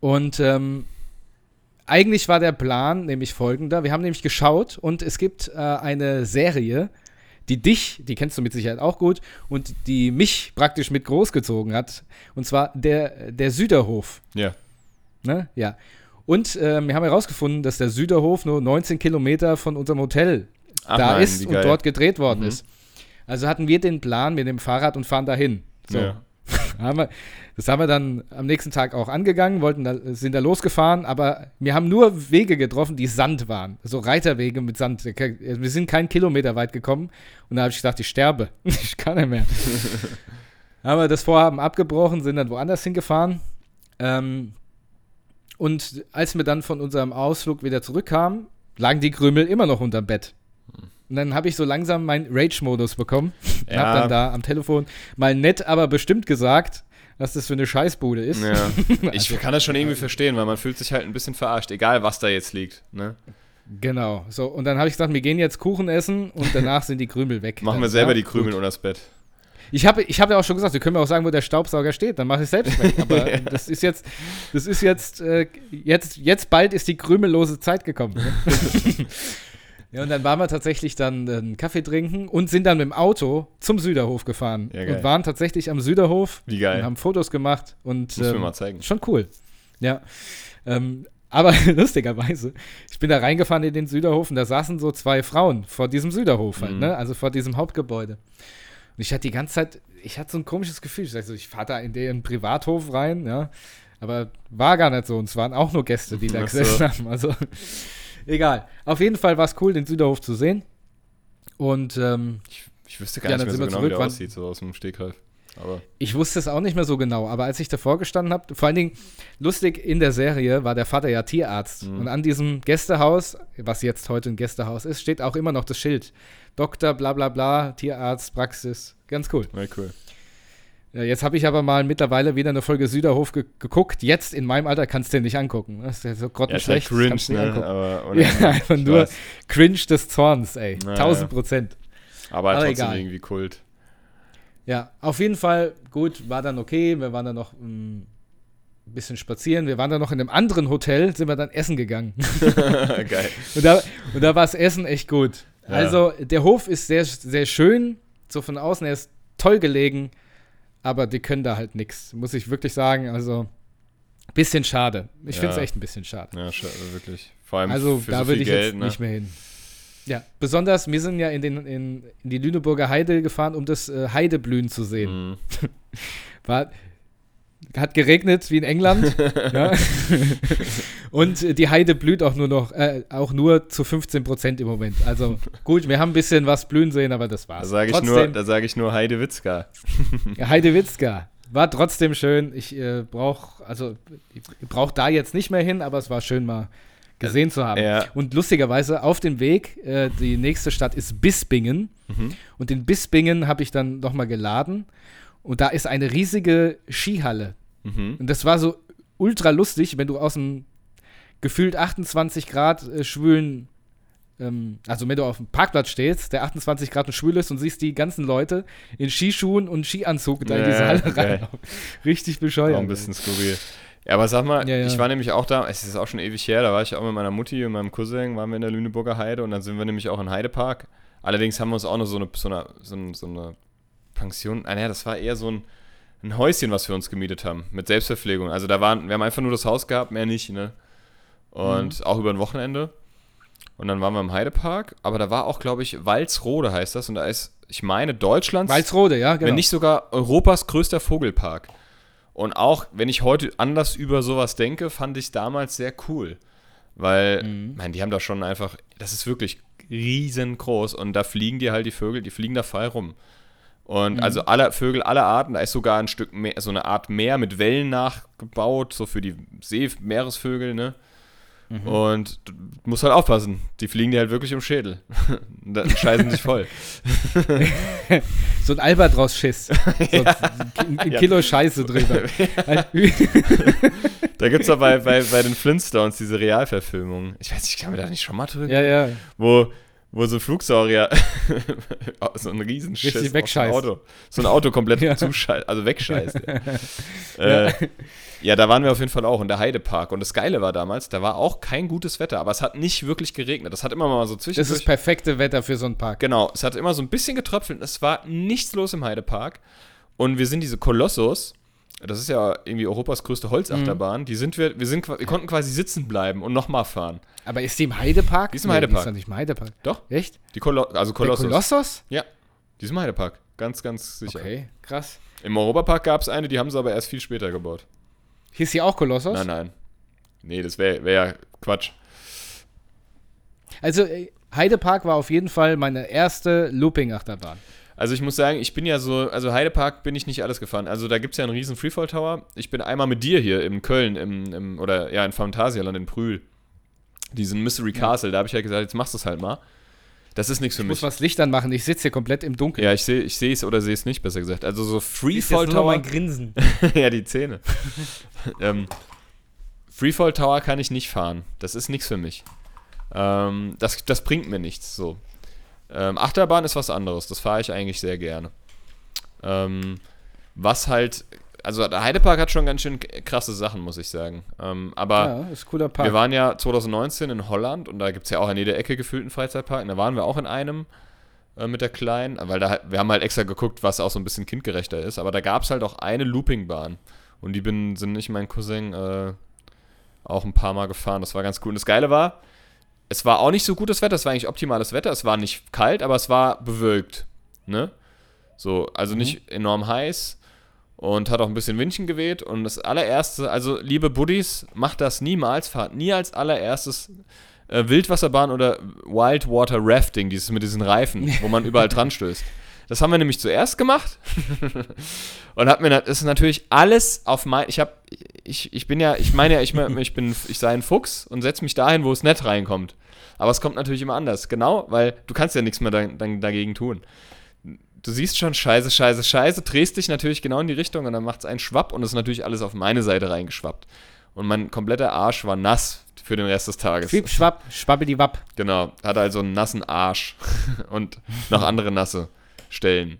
und ähm, eigentlich war der Plan nämlich folgender. Wir haben nämlich geschaut und es gibt äh, eine Serie, die dich, die kennst du mit Sicherheit auch gut, und die mich praktisch mit großgezogen hat. Und zwar der, der Süderhof. Ja. Ne? Ja. Und äh, wir haben herausgefunden, dass der Süderhof nur 19 Kilometer von unserem Hotel Ach da nein, ist und dort gedreht worden mhm. ist. Also hatten wir den Plan mit dem Fahrrad und fahren dahin. So. Ja. das haben wir dann am nächsten Tag auch angegangen, wollten da, sind da losgefahren, aber wir haben nur Wege getroffen, die Sand waren. So Reiterwege mit Sand. Wir sind keinen Kilometer weit gekommen und da habe ich gedacht, ich sterbe. ich kann nicht mehr. haben wir das Vorhaben abgebrochen, sind dann woanders hingefahren. Ähm, und als wir dann von unserem Ausflug wieder zurückkamen, lagen die Krümel immer noch unterm Bett. Und dann habe ich so langsam meinen Rage-Modus bekommen. Ja. Hab dann da am Telefon mal nett, aber bestimmt gesagt, was das für eine Scheißbude ist. Ja. Ich also, kann das schon irgendwie verstehen, weil man fühlt sich halt ein bisschen verarscht, egal was da jetzt liegt. Ne? Genau. So, und dann habe ich gesagt, wir gehen jetzt Kuchen essen und danach sind die Krümel weg. Machen wir selber die Krümel unter das Bett. Ich habe ich hab ja auch schon gesagt, wir können mir auch sagen, wo der Staubsauger steht, dann mache ich selbst weg. Aber ja. das ist jetzt, das ist jetzt, äh, jetzt, jetzt bald ist die krümellose Zeit gekommen. Ne? ja, und dann waren wir tatsächlich dann einen Kaffee trinken und sind dann mit dem Auto zum Süderhof gefahren. Ja, und waren tatsächlich am Süderhof. Wie geil. Und haben Fotos gemacht und. Muss ähm, mir mal zeigen. Schon cool. Ja. Ähm, aber lustigerweise, ich bin da reingefahren in den Süderhof und da saßen so zwei Frauen vor diesem Süderhof halt, mhm. ne? Also vor diesem Hauptgebäude. Und ich hatte die ganze Zeit, ich hatte so ein komisches Gefühl. Ich dachte ich fahre da in den Privathof rein, ja. Aber war gar nicht so. Und es waren auch nur Gäste, die da gesessen haben. Also, egal. Auf jeden Fall war es cool, den Süderhof zu sehen. Und ähm, ich, ich wüsste gar ja, nicht mehr so genau, zurück, wie der aussieht, so aus dem Stegreif. Aber Ich wusste es auch nicht mehr so genau, aber als ich davor gestanden habe, vor allen Dingen lustig in der Serie war der Vater ja Tierarzt. Mhm. Und an diesem Gästehaus, was jetzt heute ein Gästehaus ist, steht auch immer noch das Schild. Doktor, bla bla bla, Tierarzt, Praxis. Ganz cool. ja, cool. Ja, jetzt habe ich aber mal mittlerweile wieder eine Folge Süderhof ge geguckt. Jetzt in meinem Alter kannst du den nicht angucken. Das ist ja so Ja, ist halt grottenschlecht. cringe, kannst du nicht ne? Aber, Ja, einfach nur weiß. cringe des Zorns, ey. Naja. 1000 Prozent. aber, aber trotzdem egal. irgendwie Kult. Ja, auf jeden Fall gut, war dann okay. Wir waren dann noch mm, ein bisschen spazieren. Wir waren dann noch in einem anderen Hotel, sind wir dann essen gegangen. Geil. und da, und da war das Essen echt gut. Ja. Also, der Hof ist sehr, sehr schön, so von außen, er ist toll gelegen, aber die können da halt nichts, muss ich wirklich sagen. Also, bisschen schade. Ich finde es Ja. echt ein bisschen schade. Ja, sch- wirklich. Vor allem Also, für da so würde ich Geld, jetzt ne? nicht mehr hin. Ja, besonders, wir sind ja in, den, in, in die Lüneburger Heide gefahren, um das äh, Heideblühen zu sehen. Mhm. War, hat geregnet wie in England. ja. Und die Heide blüht auch nur noch, äh, auch nur zu 15 Prozent im Moment. Also gut, wir haben ein bisschen was blühen sehen, aber das Da war's. sage ich, nur, da sag ich nur Heide Witzka. ja, Heidewitzka war trotzdem schön. Ich äh, brauche, also ich brauche da jetzt nicht mehr hin, aber es war schön mal gesehen zu haben. Ja. Und lustigerweise auf dem Weg, äh, die nächste Stadt ist Bispingen. Mhm. Und in Bispingen habe ich dann nochmal geladen. Und da ist eine riesige Skihalle. Mhm. Und das war so ultra lustig, wenn du aus dem gefühlt 28 Grad äh, schwülen, ähm, also wenn du auf dem Parkplatz stehst, der 28 Grad und schwül ist und siehst die ganzen Leute in Skischuhen und Skianzug da in diese Ja, Halle geil. reinlaufen. Richtig bescheuert. Auch ein bisschen skurril. Ja, aber sag mal, Ja, ja. ich war nämlich auch da, es ist auch schon ewig her, da war ich auch mit meiner Mutti und meinem Cousin, waren wir in der Lüneburger Heide und dann sind wir nämlich auch in Heidepark. Allerdings haben wir uns auch noch so eine, so eine, so eine Pension, ah, naja, das war eher so ein, ein Häuschen, was wir uns gemietet haben, mit Selbstverpflegung. Also da waren, wir haben einfach nur das Haus gehabt, mehr nicht, ne? Und auch über ein Wochenende. Und dann waren wir im Heidepark, aber da war auch, glaube ich, Walsrode heißt das und da ist, ich meine, Deutschlands Walsrode, ja, genau. wenn nicht sogar Europas größter Vogelpark. Und auch, wenn ich heute anders über sowas denke, fand ich damals sehr cool. Weil, Mhm. man, die haben da schon einfach, das ist wirklich riesengroß und da fliegen die halt die Vögel, die fliegen da frei rum. Und Mhm. also alle Vögel, alle Arten, da ist sogar ein Stück mehr, so eine Art Meer mit Wellen nachgebaut, so für die See Meeresvögel, ne? Mhm. Und du musst halt aufpassen, die fliegen dir halt wirklich im Schädel. Dann scheißen sich voll. so ein Albatros-Schiss. So ein, ein Kilo Scheiße drüber. Da gibt es doch bei, bei, bei den Flintstones diese Realverfilmung. Ich weiß nicht, ich kann mir da nicht schon mal drüber. ja, ja. Wo, wo so ein Flugsaurier so ein Riesenschiss auf so ein wegscheißt. Auto. So ein Auto komplett Ja. zuscheißt, also wegscheißt. Ja. Äh, ja, da waren wir auf jeden Fall auch in der Heidepark. Und das Geile war damals, da war auch kein gutes Wetter, aber es hat nicht wirklich geregnet. Das hat immer mal so Das zwischendurch. ist perfekte Wetter für so einen Park. Genau, es hat immer so ein bisschen getröpfelt. Es war nichts los im Heidepark. Und wir sind diese Kolossos, das ist ja irgendwie Europas größte Holzachterbahn, die sind wir, wir, sind, wir konnten quasi sitzen bleiben und nochmal fahren. Aber ist die im Heidepark? Die ist im Heidepark. Die ist doch nicht im Heidepark. Doch, Echt? die Kolo also Der Kolossos. Kolossos? Ja, die ist im Heidepark. Ganz, ganz sicher. Okay, krass. Im Europapark gab es eine, die haben sie aber erst viel später gebaut. Hieß die auch Kolossos? Nein, nein. Nee, das wäre wär ja Quatsch. Also, Heidepark war auf jeden Fall meine erste Looping-Achterbahn. Also ich muss sagen, ich bin ja so, also Heidepark bin ich nicht alles gefahren. Also da gibt es ja einen riesen Freefall Tower. Ich bin einmal mit dir hier in Köln, im, im, oder ja, in Phantasialand in Prühl. Diesen Mystery Castle, da habe ich ja gesagt, jetzt machst du es halt mal. Das ist nichts für Ich mich. muss was Licht anmachen. Ich sitze hier komplett im Dunkeln. Ja, ich sehe ich es oder sehe es nicht, besser gesagt. Also so Freefall jetzt nur Tower. mein Grinsen. ja, die Zähne. ähm, Freefall Tower kann ich nicht fahren. Das ist nichts für mich. Ähm, das, das bringt mir nichts. So. Ähm, Achterbahn ist was anderes. Das fahre ich eigentlich sehr gerne. Ähm, was halt. Also der Heidepark hat schon ganz schön krasse Sachen, muss ich sagen. Ähm, aber Ja, wir waren ja 2019 in Holland und da gibt es ja auch an jeder Ecke gefühlt einen Freizeitpark. Und da waren wir auch in einem äh, mit der Kleinen, weil da, wir haben halt extra geguckt, was auch so ein bisschen kindgerechter ist. Aber da gab es halt auch eine Loopingbahn. Und die bin, sind ich und mein Cousin äh, auch ein paar Mal gefahren. Das war ganz cool. Und das Geile war, es war auch nicht so gutes Wetter, es war eigentlich optimales Wetter. Es war nicht kalt, aber es war bewölkt. Ne? So, also nicht enorm heiß und hat auch ein bisschen Windchen geweht. Und das allererste, also liebe Buddies, macht das niemals, fahrt nie als allererstes äh, Wildwasserbahn oder Wildwater Rafting, dieses mit diesen Reifen, wo man überall dran stößt. Das haben wir nämlich zuerst gemacht. und hab mir, das ist natürlich alles auf mein, ich habe, ich, ich bin ja, ich meine ja, ich, ich bin, ich sei ein Fuchs und setze mich dahin, wo es nett reinkommt. Aber es kommt natürlich immer anders. Genau, weil du kannst ja nichts mehr da, da, dagegen tun. Du siehst schon, scheiße, scheiße, scheiße, drehst dich natürlich genau in die Richtung und dann macht es einen Schwapp und es ist natürlich alles auf meine Seite reingeschwappt. Und mein kompletter Arsch war nass für den Rest des Tages. Schwipp, schwapp, schwabbidi-wapp. Genau, hatte also einen nassen Arsch und noch andere nasse Stellen.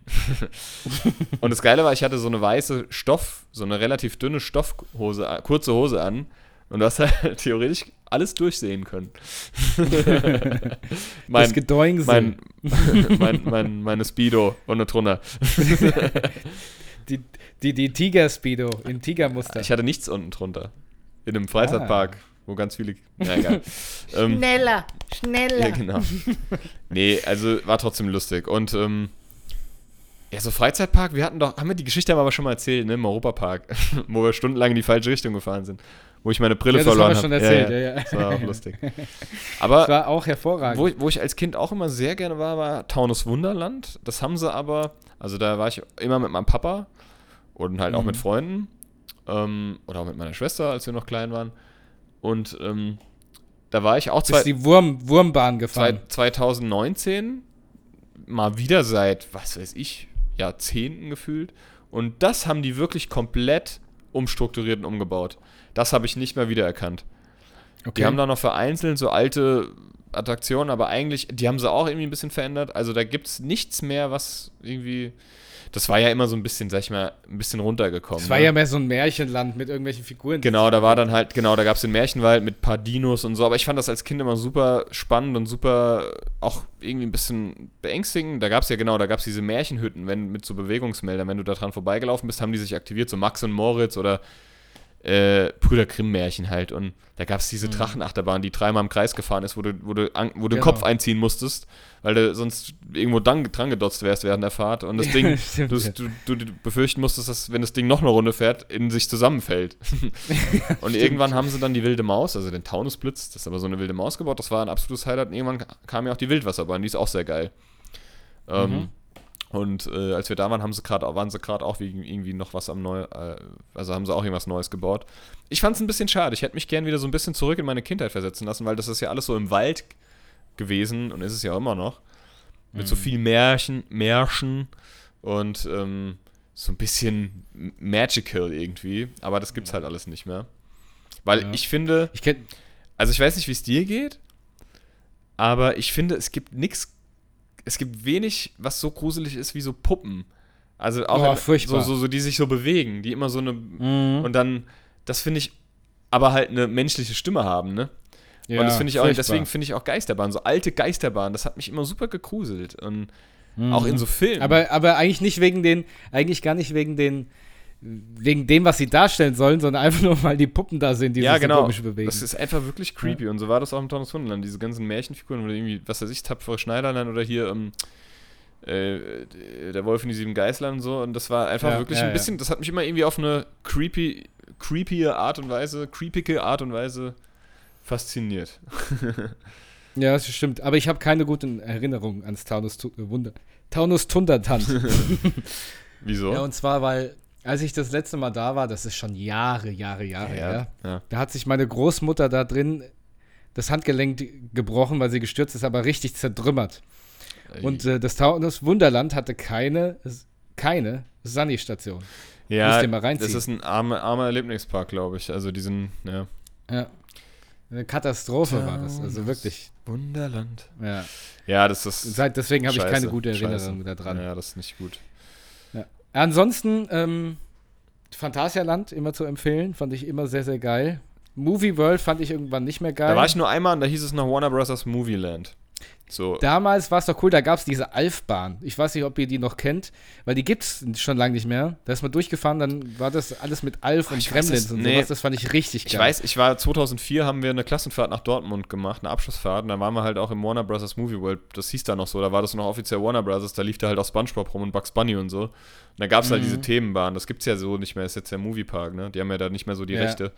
und das Geile war, ich hatte so eine weiße Stoff, so eine relativ dünne Stoffhose, kurze Hose an und du hast halt theoretisch alles durchsehen können. mein, das Gedoing mein, mein, mein, meine Speedo und drunter. die, die, die Tiger-Speedo im Tigermuster. Ich hatte nichts unten drunter. In einem Freizeitpark. Ah wo ganz viele. Na egal. ähm, schneller, schneller. Ja, genau. Nee, also war trotzdem lustig. Und ähm, ja, so Freizeitpark, wir hatten doch, haben wir die Geschichte aber schon mal erzählt, ne, im Europapark, wo wir stundenlang in die falsche Richtung gefahren sind. Wo ich meine Brille ja, das verloren habe. schon erzählt, ja, ja. ja. Das war auch lustig. Aber das war auch hervorragend. Wo, wo ich als Kind auch immer sehr gerne war, war Taunus Wunderland. Das haben sie aber, also da war ich immer mit meinem Papa und halt mhm. auch mit Freunden. Ähm, oder auch mit meiner Schwester, als wir noch klein waren. Und ähm, da war ich auch zwei, die Wurm, Wurmbahn gefahren. 2019 mal wieder seit, was weiß ich, Jahrzehnten gefühlt. Und das haben die wirklich komplett umstrukturiert und umgebaut. Das habe ich nicht mehr wiedererkannt. Okay. Die haben da noch vereinzelt so alte Attraktionen, aber eigentlich, die haben sie auch irgendwie ein bisschen verändert. Also da gibt es nichts mehr, was irgendwie das war ja immer so ein bisschen, sag ich mal, ein bisschen runtergekommen. Das war ne? ja mehr so ein Märchenland mit irgendwelchen Figuren. Genau, da war dann halt, genau, da gab es den Märchenwald mit ein paar Dinos und so, aber ich fand das als Kind immer super spannend und super auch irgendwie ein bisschen beängstigend. Da gab es ja genau, da gab es diese Märchenhütten, wenn mit so Bewegungsmeldern, wenn du da dran vorbeigelaufen bist, haben die sich aktiviert, so Max und Moritz oder äh, Brüder Grimm-Märchen halt. Und da gab es diese mhm. Drachenachterbahn, die dreimal im Kreis gefahren ist, wo du, wo du, an, wo du genau. den Kopf einziehen musstest, weil du sonst irgendwo dran, dran gedotzt wärst während der Fahrt. Und das Ding, du, du, du, befürchten musstest, dass, wenn das Ding noch eine Runde fährt, in sich zusammenfällt. und irgendwann haben sie dann die wilde Maus, also den Taunusblitz, das ist aber so eine wilde Maus gebaut, das war ein absolutes Highlight. Und irgendwann kam ja auch die Wildwasserbahn, die ist auch sehr geil. Ähm, mhm. Und äh, als wir da waren, haben sie grad, waren sie gerade auch wegen irgendwie noch was am Neu, äh, also haben sie auch irgendwas Neues gebaut. Ich fand es ein bisschen schade. Ich hätte mich gern wieder so ein bisschen zurück in meine Kindheit versetzen lassen, weil das ist ja alles so im Wald gewesen und ist es ja immer noch. Mit mhm. so viel Märchen, Märchen und ähm, so ein bisschen magical irgendwie. Aber das gibt's halt alles nicht mehr. Weil ja. ich finde, ich also ich weiß nicht, wie es dir geht, aber ich finde, es gibt nichts es gibt wenig, was so gruselig ist wie so Puppen. Also auch oh, so, so, so, die sich so bewegen, die immer so eine mhm. und dann, das finde ich, aber halt eine menschliche Stimme haben, ne? Ja, und das finde ich auch, furchtbar. deswegen finde ich auch Geisterbahnen, so alte Geisterbahnen, das hat mich immer super gegruselt. Und mhm. auch in so Filmen. Aber, aber eigentlich nicht wegen den, eigentlich gar nicht wegen den, wegen dem, was sie darstellen sollen, sondern einfach nur, weil die Puppen da sind, die ja, sich genau. so komisch bewegen. Das ist einfach wirklich creepy. Ja. Und so war das auch im Thomas Wunderland. Diese ganzen Märchenfiguren oder irgendwie, was weiß ich, tapfere Schneiderlein oder hier ähm, äh, der Wolf in die sieben Geißlern und so. Und das war einfach ja, wirklich ein bisschen, das hat mich immer irgendwie auf eine creepy, creepy Art und Weise, creepige Art und Weise fasziniert. ja, das stimmt. Aber ich habe keine guten Erinnerungen ans Taunus, Wunder, Taunus Tundertant. Wieso? Ja, und zwar, weil als ich das letzte Mal da war, das ist schon Jahre, Jahre, Jahre ja, her, ja. da hat sich meine Großmutter da drin das Handgelenk gebrochen, weil sie gestürzt ist, aber richtig zertrümmert. Und äh, das Taunus Wunderland hatte keine, keine Sunny-Station. Ja, das ist ein armer, armer Erlebnispark, glaube ich. Also diesen, ja. Ja. Eine Katastrophe Taunus war das, also wirklich. Wunderland. Ja. Ja, das ist. Seit, deswegen habe ich keine gute Erinnerung daran. Ja, das ist nicht gut. Ansonsten, ähm, Phantasialand immer zu empfehlen, fand ich immer sehr, sehr geil. Movie World fand ich irgendwann nicht mehr geil. Da war ich nur einmal und da hieß es noch Warner Bros. Movie Land. So. Damals war es doch cool, da gab es diese Alfbahn. Ich weiß nicht, ob ihr die noch kennt, weil die gibt es schon lange nicht mehr. Da ist man durchgefahren, dann war das alles mit Alf und Gremlins und nee, sowas. Das fand ich richtig geil. Ich weiß, ich war 2004, haben wir eine Klassenfahrt nach Dortmund gemacht, eine Abschlussfahrt. Und da waren wir halt auch im Warner Bros. Movie World. Das hieß da noch so, da war das noch offiziell Warner Bros. Da lief da halt auch Spongebob rum und Bugs Bunny und so. Und da gab es halt mhm. diese Themenbahn. Das gibt es ja so nicht mehr. Das ist jetzt der Moviepark, ne? Die haben ja da nicht mehr so die ja. Rechte.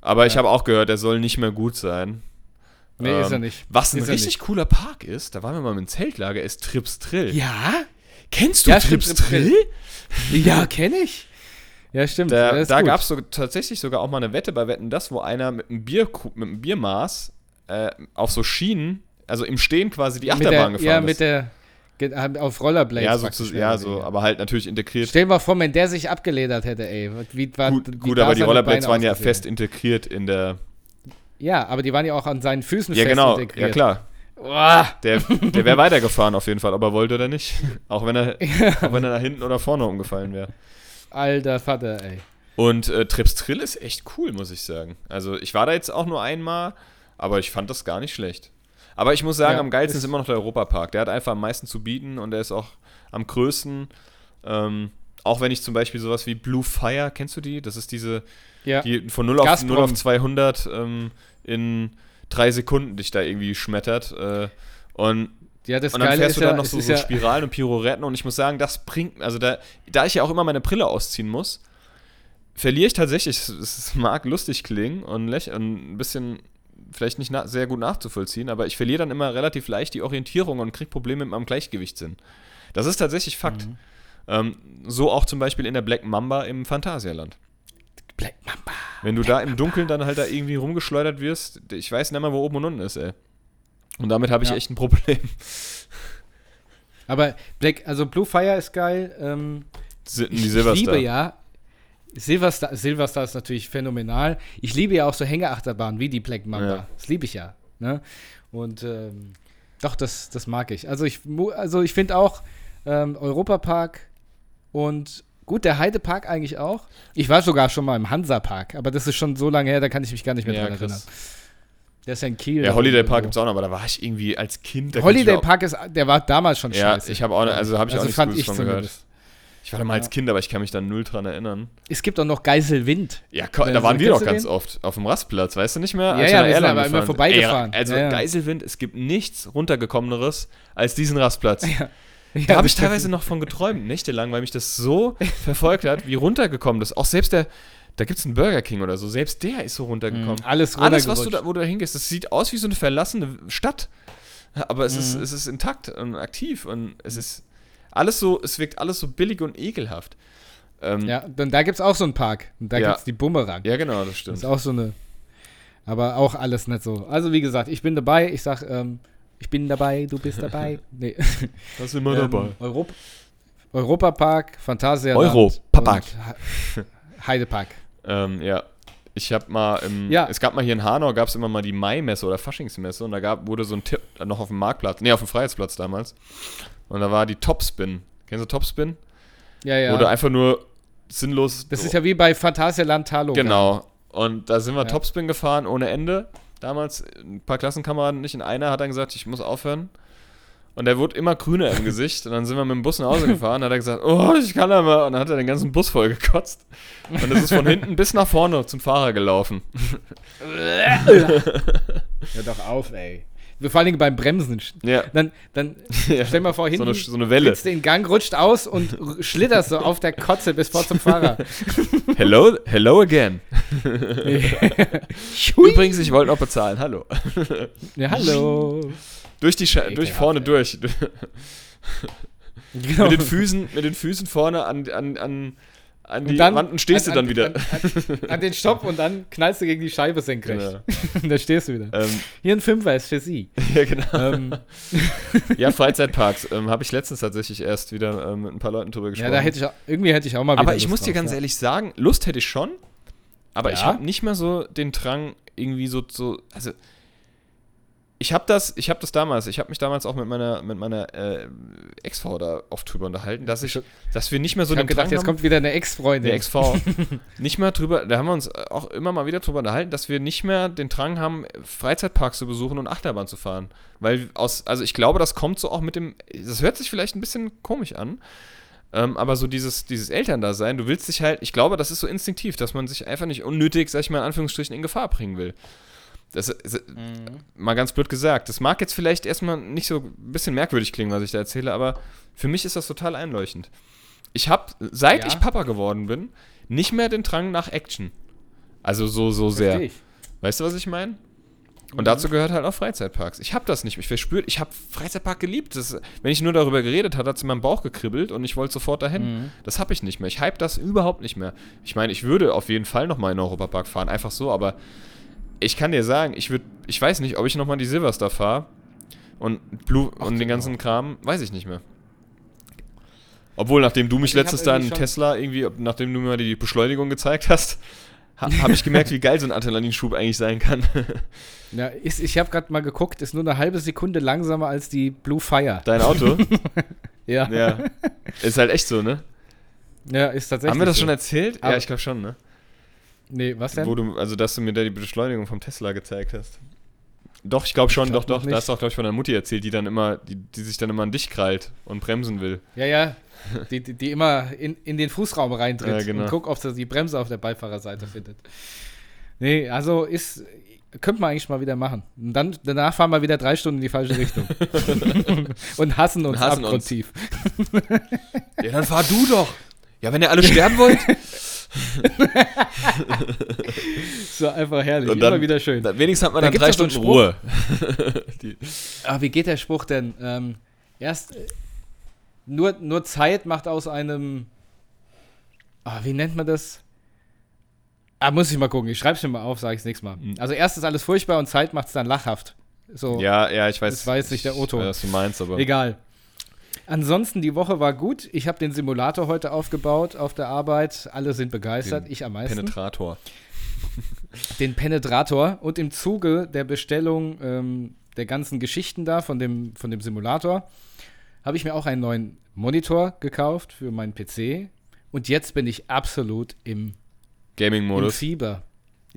Aber ja. ich habe auch gehört, der soll nicht mehr gut sein. Nee, ähm, ist er nicht. Was ein richtig cooler Park ist, da waren wir mal mit dem Zeltlager, ist Trips Trill. Ja? Kennst du Ja, Trips Drill? Ja, kenne ich. Ja, stimmt. Da, ist da gab es so, tatsächlich sogar auch mal eine Wette bei Wetten, das, wo einer mit einem, Bier, mit einem Biermaß äh, auf so Schienen, also im Stehen quasi die Achterbahn der, gefahren Ja, ist. mit der, auf Rollerblades. ja, so, zu, ja so, aber halt natürlich integriert. Stell dir mal vor, wenn der sich abgeledert hätte, ey. Wie, war, Gut, gut aber die Rollerblades waren ja fest integriert in der. Ja, aber die waren ja auch an seinen Füßen Ja, fest genau. integriert. Ja, klar. Boah. Der, der wäre weitergefahren auf jeden Fall, ob er wollte oder nicht. Auch wenn er, auch wenn er nach hinten oder vorne umgefallen wäre. Alter Vater, ey. Und äh, Trips Trill ist echt cool, muss ich sagen. Also ich war da jetzt auch nur einmal, aber ich fand das gar nicht schlecht. Aber ich muss sagen, Ja, am geilsten ist ist- immer noch der Europapark. Der hat einfach am meisten zu bieten und der ist auch am größten. Ähm, auch wenn ich zum Beispiel sowas wie Blue Fire, kennst du die? Das ist diese, Ja. die von 0 auf, Gazprom. 0 auf 200 ähm, in drei Sekunden dich da irgendwie schmettert. Äh, und ja, das und dann Geile fährst du dann ja, noch so, so ja, Spiralen und Pirouetten und ich muss sagen, das bringt, also da, da ich ja auch immer meine Brille ausziehen muss, verliere ich tatsächlich, es, mag lustig klingen und, läch- und ein bisschen vielleicht nicht sehr gut nachzuvollziehen, aber ich verliere dann immer relativ leicht die Orientierung und kriege Probleme mit meinem Gleichgewichtssinn. Das ist tatsächlich Fakt. Mhm. Ähm, so auch zum Beispiel in der Black Mamba im Phantasialand. Black Mamba. Wenn du da im Dunkeln dann halt da irgendwie rumgeschleudert wirst, ich weiß nicht mehr, wo oben und unten ist, ey. Und damit habe ich Ja. echt ein Problem. Aber Black, also Blue Fire ist geil. Ähm, Die ich, ich Silverstar. liebe ja. Silverstar, Silverstar ist natürlich phänomenal. Ich liebe ja auch so Hängeachterbahnen wie die Black Mamba. Ja. Das liebe ich ja. Ne? Und ähm, doch, das, das mag ich. Also ich, also ich finde auch ähm, Europapark und gut, der Heidepark eigentlich auch. Ich war sogar schon mal im Hansapark, aber das ist schon so lange her, da kann ich mich gar nicht mehr Ja, dran erinnern. Der ist ja in Kiel. Ja, Holiday Park irgendwo. gibt's auch noch, aber da war ich irgendwie als Kind. Holiday auch- Park ist, der war damals schon Ja, scheiße. ich habe auch, also habe ich auch Also nichts fand Gutes ich von gehört. Ich war da mal als Ja. Kind, aber ich kann mich da null dran erinnern. Es gibt auch noch Geiselwind. Ja, da waren wir doch ganz den? oft auf dem Rastplatz, weißt du nicht mehr? Ja, Als ja, wir sind aber immer vorbeigefahren. Ey, also Ja, ja. Geiselwind, es gibt nichts runtergekommeneres als diesen Rastplatz. Ja. Da habe ich teilweise noch von geträumt, nächtelang, weil mich das so verfolgt hat, wie runtergekommen das. Auch selbst der, da gibt es einen Burger King oder so, selbst der ist so runtergekommen. Mhm, alles Alles, was du da, wo du da hingehst, das sieht aus wie so eine verlassene Stadt. Aber es, ist, Mhm. es ist intakt und aktiv und es ist alles so, es wirkt alles so billig und ekelhaft. Ähm, Ja, dann da gibt es auch so einen Park. Und da Ja. gibt es die Bumerang. ja, genau, das Das stimmt. ist auch so eine. Aber auch alles nicht so. Also, wie gesagt, ich bin dabei. Ich sag, ähm, ich bin dabei, du bist dabei. Nee. Da sind wir ähm, Europ Europapark, Phantasialand. Europapark. und He- Heidepark. Ähm, ja. Ich habe mal, im, Ja. es gab mal hier in Hanau, gab es immer mal die Maimesse oder Faschingsmesse und da gab, wurde so ein Tipp, noch auf dem Marktplatz, nee, auf dem Freiheitsplatz damals. Und da war die Topspin. Kennst du Topspin? Ja, ja. Du einfach nur sinnlos. das ist ja wie bei Phantasialand Talo. Genau. Und da sind wir Ja. Topspin gefahren ohne Ende. Damals ein paar Klassenkameraden nicht. Und einer hat dann gesagt, ich muss aufhören. Und der wurde immer grüner im Gesicht. Und dann sind wir mit dem Bus nach Hause gefahren. hat er gesagt, oh, ich kann aber. Und dann hat er den ganzen Bus voll gekotzt. Und das ist von hinten bis nach vorne zum Fahrer gelaufen. Hör doch auf, ey. Vor allen Dingen beim Bremsen. Ja. Dann, dann Ja. stell mal vor, hinten So eine, so eine Welle. sitzt du in Gang, rutscht aus und schlitterst so auf der Kotze bis vor zum Fahrer. Hello, hello again. Übrigens, ich wollte noch bezahlen. Hallo. Ja, hallo. Durch die Sche durch Ekelhaft, vorne ey. durch. Genau. mit den Füßen, mit den Füßen vorne an, an, an, an die Und dann- Wand und stehst an- du dann an- wieder. An, an, den Stopp und dann knallst du gegen die Scheibe senkrecht. Genau. Und da stehst du wieder. ähm, Hier ein Fünfer ist für Sie. ja, genau. ähm, Ja, Freizeitparks. Ähm, Habe ich letztens tatsächlich erst wieder ähm, mit ein paar Leuten drüber ja, gesprochen. da hätte ich auch, irgendwie hätte ich auch mal aber ich Lust muss dir drauf, ganz ja. ehrlich sagen, Lust hätte ich schon, aber ich Ja? habe nicht mehr so den Drang, irgendwie so, so also ich habe das, ich habe das damals, ich habe mich damals auch mit meiner, mit meiner äh, Ex-Frau da oft drüber unterhalten, dass ich, dass wir nicht mehr so Ich den gedacht, Drang jetzt haben, kommt wieder eine Ex-Freundin. der Ex-Frau, nicht mehr drüber, da haben wir uns auch immer mal wieder drüber unterhalten, dass wir nicht mehr den Drang haben, Freizeitparks zu besuchen und Achterbahn zu fahren. Weil aus, also ich glaube, das kommt so auch mit dem, das hört sich vielleicht ein bisschen komisch an, ähm, aber so dieses, dieses Elterndasein, du willst dich halt, ich glaube, das ist so instinktiv, dass man sich einfach nicht unnötig, sag ich mal in Anführungsstrichen, in Gefahr bringen will. Das ist, mal ganz blöd gesagt. Das mag jetzt vielleicht erstmal nicht so ein bisschen merkwürdig klingen, was ich da erzähle, aber für mich ist das total einleuchtend. Ich habe, seit Ja. ich Papa geworden bin, nicht mehr den Drang nach Action. Also so, so sehr. Ich. Weißt du, was ich meine? Und dazu gehört halt auch Freizeitparks. Ich habe das nicht. Ich verspürt, ich habe Freizeitpark geliebt. Das, wenn ich nur darüber geredet habe, hat es in meinem Bauch gekribbelt und ich wollte sofort dahin. Mhm. Das habe ich nicht mehr. Ich hype das überhaupt nicht mehr. Ich meine, ich würde auf jeden Fall nochmal in den Europapark fahren, einfach so, aber ich kann dir sagen, ich würde, ich weiß nicht, ob ich nochmal die Silverstar fahre und Blue Ach, und den ganzen Kram, weiß ich nicht mehr. Obwohl, nachdem du mich letztes da in Tesla irgendwie, nachdem du mir die Beschleunigung gezeigt hast, ha, habe ich gemerkt, wie geil so ein Adrenalinschub eigentlich sein kann. Ja, ist, ich habe gerade mal geguckt, ist nur eine halbe Sekunde langsamer als die Blue Fire. Dein Auto? Ja, ja. Ist halt echt so, ne? ja ist tatsächlich. Haben wir das so. schon erzählt? ja, Aber- ich glaube schon, ne? Nee, was denn? Wo du, also, dass du mir da die Beschleunigung vom Tesla gezeigt hast. Doch, ich glaube schon, glaub doch, doch. Da hast du auch, glaube ich, von deiner Mutti erzählt, die dann immer, die, die sich dann immer an dich krallt und bremsen will. Ja, ja. Die, die, die immer in, in den Fußraum reintritt Ja, genau. und guckt, ob sie die Bremse auf der Beifahrerseite findet. Nee, also ist. Könnte man eigentlich mal wieder machen. Und dann danach fahren wir wieder drei Stunden in die falsche Richtung. und hassen uns hassen uns. abgrundtief. Ja, dann fahr du doch. Ja, wenn ihr alle sterben wollt. So einfach herrlich. Und dann- immer wieder schön. Da, wenigstens hat man Da dann drei Stunden Ruhe. Aber wie geht der Spruch denn? Ähm, erst äh, nur, nur Zeit macht aus einem. Ah, wie nennt man das? Ah, muss ich mal gucken. Ich schreib's mir mal auf, sage ich nächstes Mal. Mhm. Also erst ist alles furchtbar und Zeit macht's dann lachhaft. So, ja, ja, ich weiß. Das war jetzt nicht der O-Ton. Ich was du meinst, aber. egal. Ansonsten, die Woche war gut. Ich habe den Simulator heute aufgebaut auf der Arbeit. Alle sind begeistert, Den ich am meisten. Penetrator. den Penetrator und im Zuge der Bestellung ähm, der ganzen Geschichten da von dem, von dem Simulator habe ich mir auch einen neuen Monitor gekauft für meinen PC und jetzt bin ich absolut im, im Gaming-Modus. Fieber.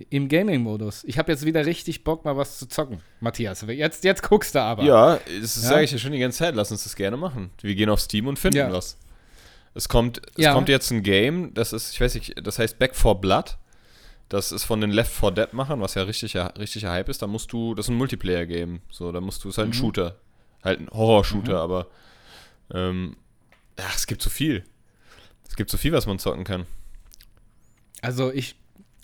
Im Gaming-Modus. Ich habe jetzt wieder richtig Bock, mal was zu zocken. Matthias, jetzt, jetzt guckst du aber. Ja, das Ja? sage ich ja schon die ganze Zeit. Lass uns das gerne machen. Wir gehen auf Steam und finden Ja. was. Es kommt, es Ja. kommt jetzt ein Game, das ist, ich weiß nicht, das heißt Back for Blood. Das ist von den Left 4 Dead Machern, was ja richtiger, richtiger Hype ist. Da musst du, das ist ein Multiplayer-Game. So, da musst du, ist halt ein Mhm. Shooter. Halt ein Horror-Shooter, aber ähm, ja, es gibt so viel. Es gibt so viel, was man zocken kann. Also ich,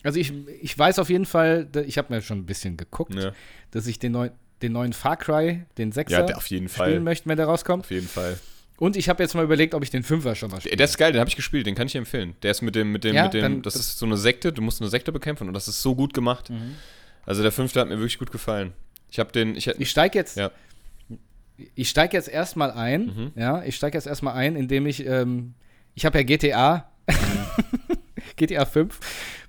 also ich, ich weiß auf jeden Fall, ich habe mir schon ein bisschen geguckt, Ja, dass ich den, neu, den neuen Far Cry, den 6er, ja auf jeden spielen Fall. möchte, wenn der rauskommt. Auf jeden Fall. Und ich habe jetzt mal überlegt, ob ich den Fünfer schon mal Der, spiele. der ist geil, den habe ich gespielt, den kann ich empfehlen. Der ist mit dem, mit dem, Ja, mit dem, dann- das ist so eine Sekte, du musst eine Sekte bekämpfen und das ist so gut gemacht. Mhm. Also der fünfte hat mir wirklich gut gefallen. Ich habe den, ich Ich steige jetzt, Ja. ich steige jetzt erstmal ein, Mhm. ja, ich steige jetzt erstmal ein, indem ich, ähm, ich habe ja GTA, GTA 5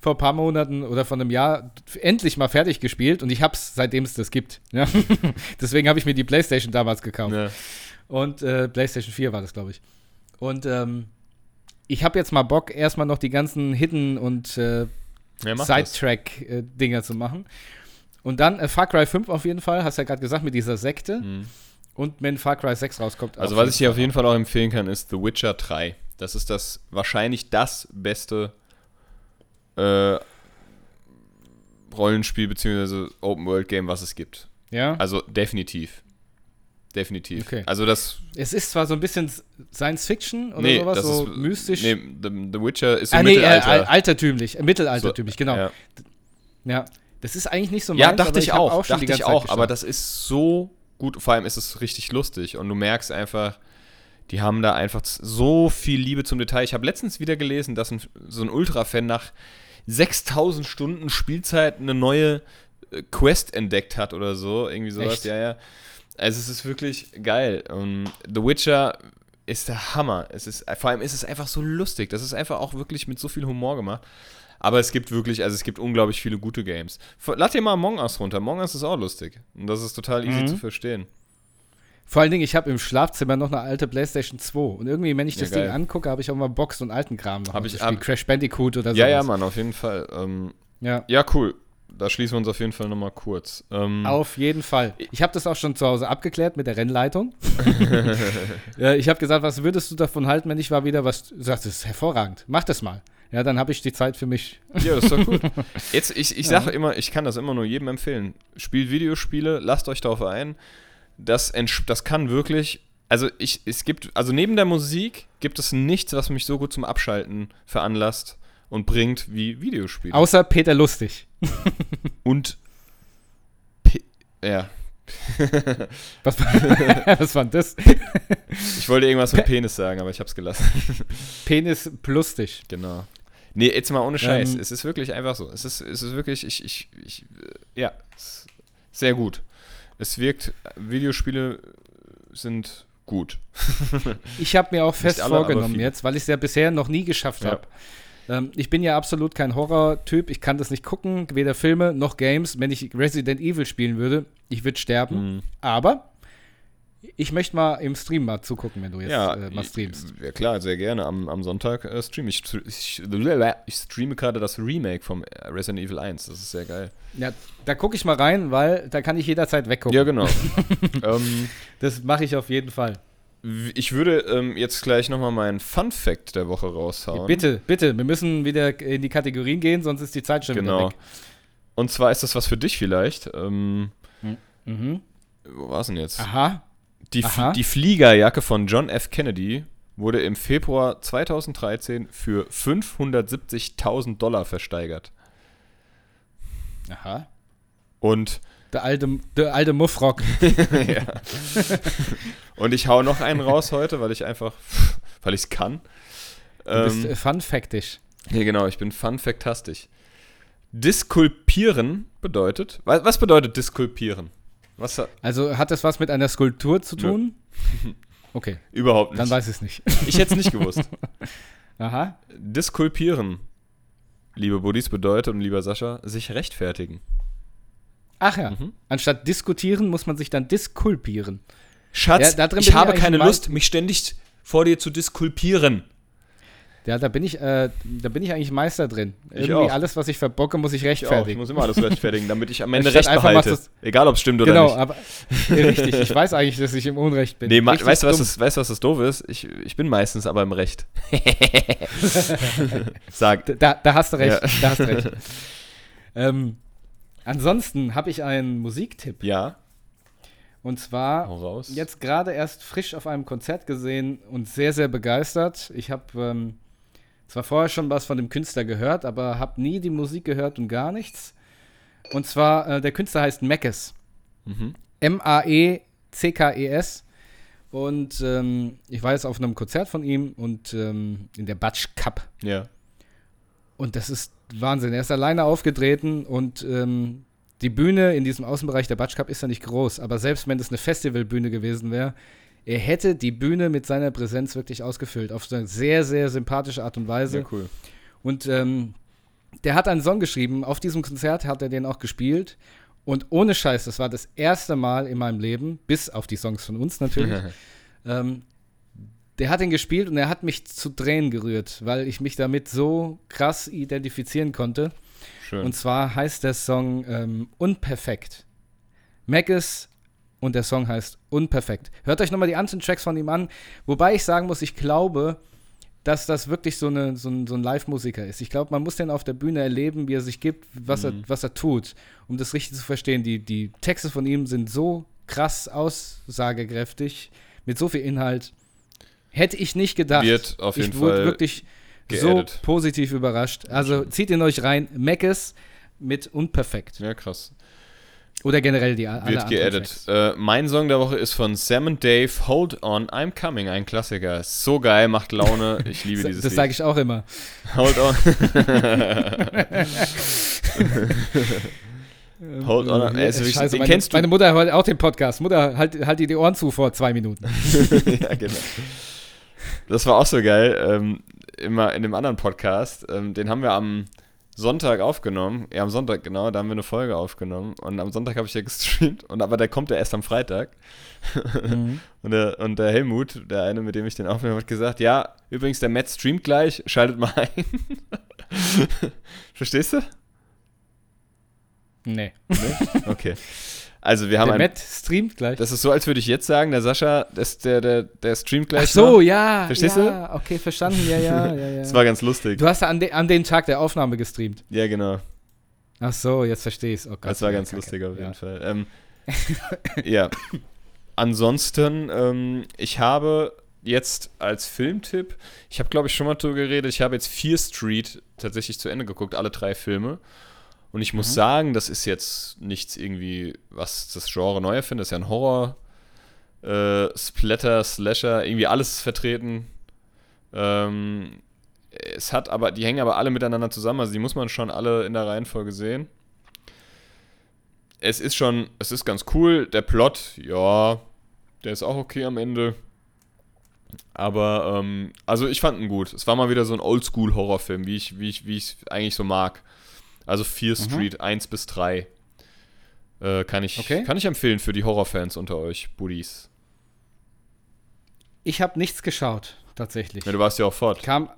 vor ein paar Monaten oder vor einem Jahr endlich mal fertig gespielt und ich habe es, seitdem es das gibt. Ja? Deswegen habe ich mir die Playstation damals gekauft. ne, Und äh, PlayStation 4 war das, glaube ich. Und ähm, ich habe jetzt mal Bock, erstmal noch die ganzen Hidden und äh, ja. Sidetrack-Dinger zu machen. Und dann äh, Far Cry 5 auf jeden Fall, hast ja gerade gesagt, mit dieser Sekte. Mhm. Und wenn Far Cry 6 rauskommt. Also was ich dir auf jeden Fall auch empfehlen kann, ist The Witcher 3. Das ist das wahrscheinlich das beste äh, Rollenspiel bzw. Open World Game, was es gibt. auch. Ja. Also definitiv. Definitiv. Okay. Also das es ist zwar so ein bisschen Science Fiction oder nee, sowas, so ist mystisch. Nee, The, The Witcher ist so ah, nee, äh, Mittelalter. altertümlich, äh, mittelaltertümlich, genau. Ja. Ja. Das ist eigentlich nicht so Ja, meins, dachte aber ich hab auch, schon die dachte ich auch, aber das ist so gut, vor allem ist es richtig lustig und du merkst einfach, die haben da einfach so viel Liebe zum Detail. Ich habe letztens wieder gelesen, dass ein, so ein Ultra-Fan nach 6000 Stunden Spielzeit eine neue äh, Quest entdeckt hat oder so, irgendwie sowas, Echt? ja, ja. Also es ist wirklich geil. Und The Witcher ist der Hammer. Es ist, vor allem ist es einfach so lustig. Das ist einfach auch wirklich mit so viel Humor gemacht. Aber es gibt wirklich, also es gibt unglaublich viele gute Games. Lad dir mal Among Us runter. Among Us ist auch lustig. Und das ist total easy Mhm. zu verstehen. Vor allen Dingen, ich habe im Schlafzimmer noch eine alte PlayStation 2. Und irgendwie, wenn ich Ja, das geil. Ding angucke, habe ich auch mal Box und alten Kram noch. Hab mal ich- hab- Crash Bandicoot oder so. Ja, ja, Mann, auf jeden Fall. Ähm, Ja. ja, cool. Da schließen wir uns auf jeden Fall nochmal kurz. Ähm, Auf jeden Fall. Ich habe das auch schon zu Hause abgeklärt mit der Rennleitung. ja, ich habe gesagt, was würdest du davon halten, wenn ich mal wieder was. Du sagst, das ist hervorragend. Mach das mal. Ja, dann habe ich die Zeit für mich. Ja, das ist doch gut. Jetzt, ich, ich Ja. sage immer, ich kann das immer nur jedem empfehlen. Spielt Videospiele, lasst euch darauf ein. Das, das kann wirklich. Also ich, es gibt, also neben der Musik gibt es nichts, was mich so gut zum Abschalten veranlasst und bringt wie Videospiele. Außer Peter Lustig. und P Ja. Was, was war das? Ich wollte irgendwas mit Penis sagen, aber ich hab's gelassen. Penis plus dich. Genau. Nee, jetzt mal ohne Scheiß. Ähm. es ist wirklich einfach so. Es ist, es ist wirklich, ich, ich, ich, äh, ja, sehr gut. Es wirkt, Videospiele sind gut. Ich habe mir auch fest alle, vorgenommen jetzt, weil ich es ja bisher noch nie geschafft Ja. habe. Ähm, ich bin ja absolut kein Horror-Typ. Ich kann das nicht gucken, weder Filme noch Games. Wenn ich Resident Evil spielen würde, ich würde sterben. Mhm. Aber ich möchte mal im Stream mal zugucken, wenn du jetzt ja, äh, mal streamst. Ja, klar, sehr gerne. Am, am Sonntag äh, streame ich. Ich, ich streame gerade das Remake vom Resident Evil 1. Das ist sehr geil. Ja, da gucke ich mal rein, weil da kann ich jederzeit weggucken. Ja, genau. ähm, Das mache ich auf jeden Fall. ich würde ähm, jetzt gleich nochmal meinen Fun Fact der Woche raushauen. Bitte, bitte, wir müssen wieder in die Kategorien gehen, sonst ist die Zeit schon Genau. wieder weg. Und zwar ist das was für dich vielleicht. Ähm, Mhm. wo war es denn jetzt? Aha. Die, die Fliegerjacke von John F. Kennedy wurde im Februar 2013 für 570.000 Dollar versteigert. Aha. Und, Der alte, der alte Muffrock. ja. Und ich hau noch einen raus heute, weil ich einfach, weil ich es kann. Du bist Ähm, äh, fun-factisch. ja, genau, ich bin fun-factastisch. Diskulpieren bedeutet, was bedeutet diskulpieren? Was hat, Also hat das was mit einer Skulptur zu tun? Okay, überhaupt dann nicht. weiß ich es nicht. Ich hätte es nicht gewusst. Aha. Diskulpieren, liebe Buddies, bedeutet, und lieber Sascha, sich rechtfertigen. Ach ja. Mhm. Anstatt diskutieren muss man sich dann diskulpieren. Schatz, Ja, ich habe keine Lust, mich ständig vor dir zu diskulpieren. Ja, da bin ich, äh, da bin ich eigentlich Meister drin. Ich Irgendwie auch. alles, was ich verbocke, muss ich Ich, auch, ich rechtfertigen. muss immer alles rechtfertigen, damit ich am Ende Recht behalte. Egal, ob es stimmt oder genau, nicht. aber ja, richtig. Ich weiß eigentlich, dass ich im Unrecht bin. Nee, ma- weißt du, was das, weißt, was das doof ist? Ich, ich bin meistens aber im Recht. Sag. Da, da hast du recht. Ja. Da hast du recht. ähm, ansonsten habe ich einen Musiktipp. Ja, Und zwar raus. jetzt gerade erst frisch auf einem Konzert gesehen und sehr, sehr begeistert. Ich habe ähm, zwar vorher schon was von dem Künstler gehört, aber habe nie die Musik gehört und gar nichts. Und zwar, äh, der Künstler heißt Meckes. Mhm. M-A-E-C-K-E-S. Und ähm, ich war jetzt auf einem Konzert von ihm und ähm, in der Batsch Cup. Ja. Und das ist Wahnsinn. Er ist alleine aufgetreten und ähm, die Bühne in diesem Außenbereich der Batsch Cup ist ja nicht groß, aber selbst wenn es eine Festivalbühne gewesen wäre, er hätte die Bühne mit seiner Präsenz wirklich ausgefüllt. Auf so eine sehr, sehr sympathische Art und Weise. Sehr cool. Und ähm, der hat einen Song geschrieben. Auf diesem Konzert hat er den auch gespielt. Und ohne Scheiß, das war das erste Mal in meinem Leben, bis auf die Songs von uns natürlich. ähm, der hat ihn gespielt und er hat mich zu Tränen gerührt, weil ich mich damit so krass identifizieren konnte. Schön. Und zwar heißt der Song ähm, Unperfekt. Magus und der Song heißt Unperfekt. Hört euch nochmal die anderen Tracks von ihm an. Wobei ich sagen muss, ich glaube, dass das wirklich so, eine, so ein, so ein Live-Musiker ist. Ich glaube, man muss den auf der Bühne erleben, wie er sich gibt, was, er, was er tut, um das richtig zu verstehen. Die, die Texte von ihm sind so krass aussagekräftig, mit so viel Inhalt. Hätte ich nicht gedacht. Wird auf jeden ich wurde Fall wirklich geaddet. so positiv überrascht. Also zieht ihn euch rein. Meckes mit Unperfekt. Ja, krass. Oder generell die alle Wird geaddet. Äh, mein Song der Woche ist von Sam and Dave, Hold On, I'm Coming, ein Klassiker. So geil, macht Laune. Ich liebe dieses Das sage ich auch immer. Hold On. Hold On. Äh, Also, ich- Scheiße, den meine, kennst du? meine Mutter hört auch den Podcast. Mutter, halt, halt dir die Ohren zu vor zwei Minuten. ja, genau. Das war auch so geil. Ähm, immer in dem anderen Podcast. Ähm, den haben wir am Sonntag aufgenommen. Ja, am Sonntag, genau. Da haben wir eine Folge aufgenommen. Und am Sonntag habe ich ja gestreamt. Und aber der kommt ja erst am Freitag. Und, der, und der Helmut, der eine, mit dem ich den aufnehme, hat gesagt: Ja, übrigens, der Matt streamt gleich. Schaltet mal ein. Verstehst du? Nee. Nee? Okay. Also, wir haben Der ein. Matt streamt gleich. Das ist so, als würde ich jetzt sagen, der Sascha, das, der, der, der streamt gleich. Ach so, noch. ja. Verstehst ja, Okay, verstanden. Ja, ja, ja, ja. Das war ganz lustig. Du hast an, de an den Tag der Aufnahme gestreamt. Ja, genau. Ach so, jetzt verstehe ich es. Oh Gott, Das war ganz Kacke. lustig auf jeden ja. Fall. Ähm, ja. Ansonsten, ähm, ich habe jetzt als Filmtipp, ich habe glaube ich schon mal drüber geredet, ich habe jetzt Fear Street tatsächlich zu Ende geguckt, alle drei Filme. Und ich muss Mhm. sagen, das ist jetzt nichts irgendwie, was das Genre neu erfindet. Das ist ja ein Horror, äh, Splatter, Slasher, irgendwie alles vertreten. Ähm, es hat aber, die hängen aber alle miteinander zusammen, also die muss man schon alle in der Reihenfolge sehen. Es ist schon, es ist ganz cool. Der Plot, ja, der ist auch okay am Ende. Aber, ähm, also ich fand ihn gut. Es war mal wieder so ein Oldschool-Horrorfilm, wie ich, wie ich, wie ich eigentlich so mag. Also Fear Mhm. Street 1 bis 3. Äh, kann, ich, Okay. kann ich empfehlen für die Horrorfans unter euch, Buddies. Ich habe nichts geschaut, tatsächlich. Ja, du warst ja auch fort. Kam,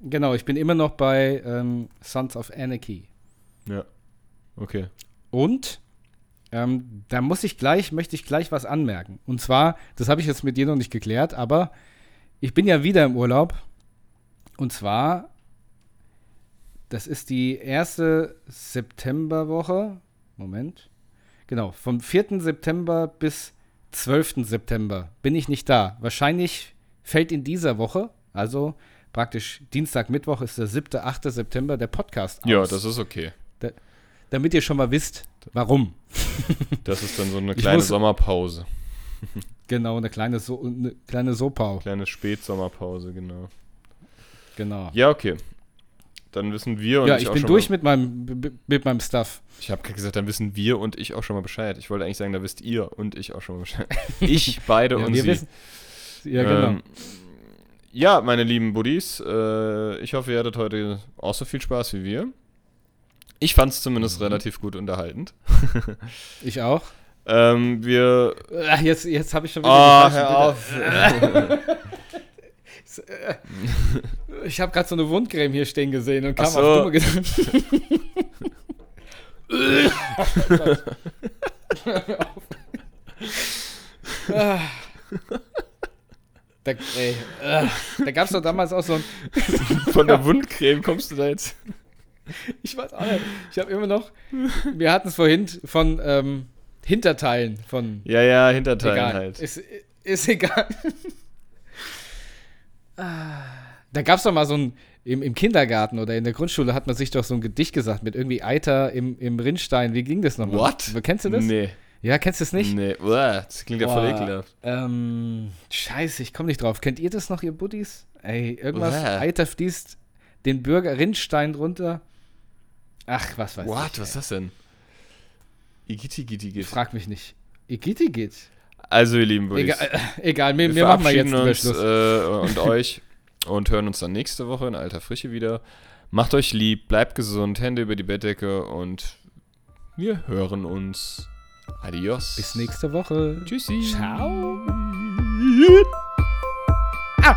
genau, ich bin immer noch bei ähm, Sons of Anarchy. Ja. Okay. Und ähm, da muss ich gleich, möchte ich gleich was anmerken. Und zwar, das habe ich jetzt mit dir noch nicht geklärt, aber ich bin ja wieder im Urlaub. Und zwar, das ist die erste Septemberwoche. Moment. Genau, vom 4. September bis 12. September bin ich nicht da. Wahrscheinlich fällt in dieser Woche, also praktisch Dienstag, Mittwoch ist der 7., 8. September der Podcast aus. Ja, das ist okay. Damit ihr schon mal wisst, warum. Das ist dann so eine kleine muss- Sommerpause. Genau, eine kleine, so eine kleine Sopau. Kleine Spätsommerpause, genau. Genau. Ja, okay. Dann wissen wir und ja, ich, ich auch bin durch Mal, mit meinem, mit meinem Stuff. ich habe gesagt, dann wissen wir und ich auch schon mal Bescheid. Ich wollte eigentlich sagen, da wisst ihr und ich auch schon mal Bescheid. Ich, beide Ja, und wir sie. wissen. Ja, genau. Ähm, ja, meine lieben Buddies, äh, ich hoffe, ihr hattet heute auch so viel Spaß wie wir. Ich fand es zumindest Mhm. relativ gut unterhaltend. Ich auch. Ähm, wir. Jetzt jetzt habe ich schon wieder. Oh, die hör auf. Bilder. Ich habe gerade so eine Wundcreme hier stehen gesehen und kam Ach so. auf dumme Gedanken. Ah. Da, ey, äh, da gab es doch damals auch so ein, Von der Wundcreme kommst du da jetzt. ich weiß auch nicht, ich habe immer noch, wir hatten es vorhin von ähm, Hinterteilen von Ja, ja, Hinterteilen egal. halt. Ist, ist egal. Da gab es doch mal so ein, im, im Kindergarten oder in der Grundschule hat man sich doch so ein Gedicht gesagt mit irgendwie Eiter im, im Rinnstein. Wie ging das nochmal? What? Kennst du das? Nee, Ja, kennst du es nicht? nee. Uah, das klingt ja voll ekelhaft. Ähm, scheiße, ich komme nicht drauf. Kennt ihr das noch, ihr Buddies? Ey, irgendwas, Uah. Eiter fließt den Bürger Rinnstein runter. Ach, was weiß What? ich. Was ist das denn? Geht. Frag mich nicht. Igiti geht. Also, ihr Lieben, würde egal, äh, egal, wir, wir, machen mal jetzt uns, äh, und euch und hören uns dann nächste Woche in alter Frische wieder. Macht euch lieb, bleibt gesund, Hände über die Bettdecke und wir hören uns. Adios. Bis nächste Woche. Tschüssi. Ciao. Ah.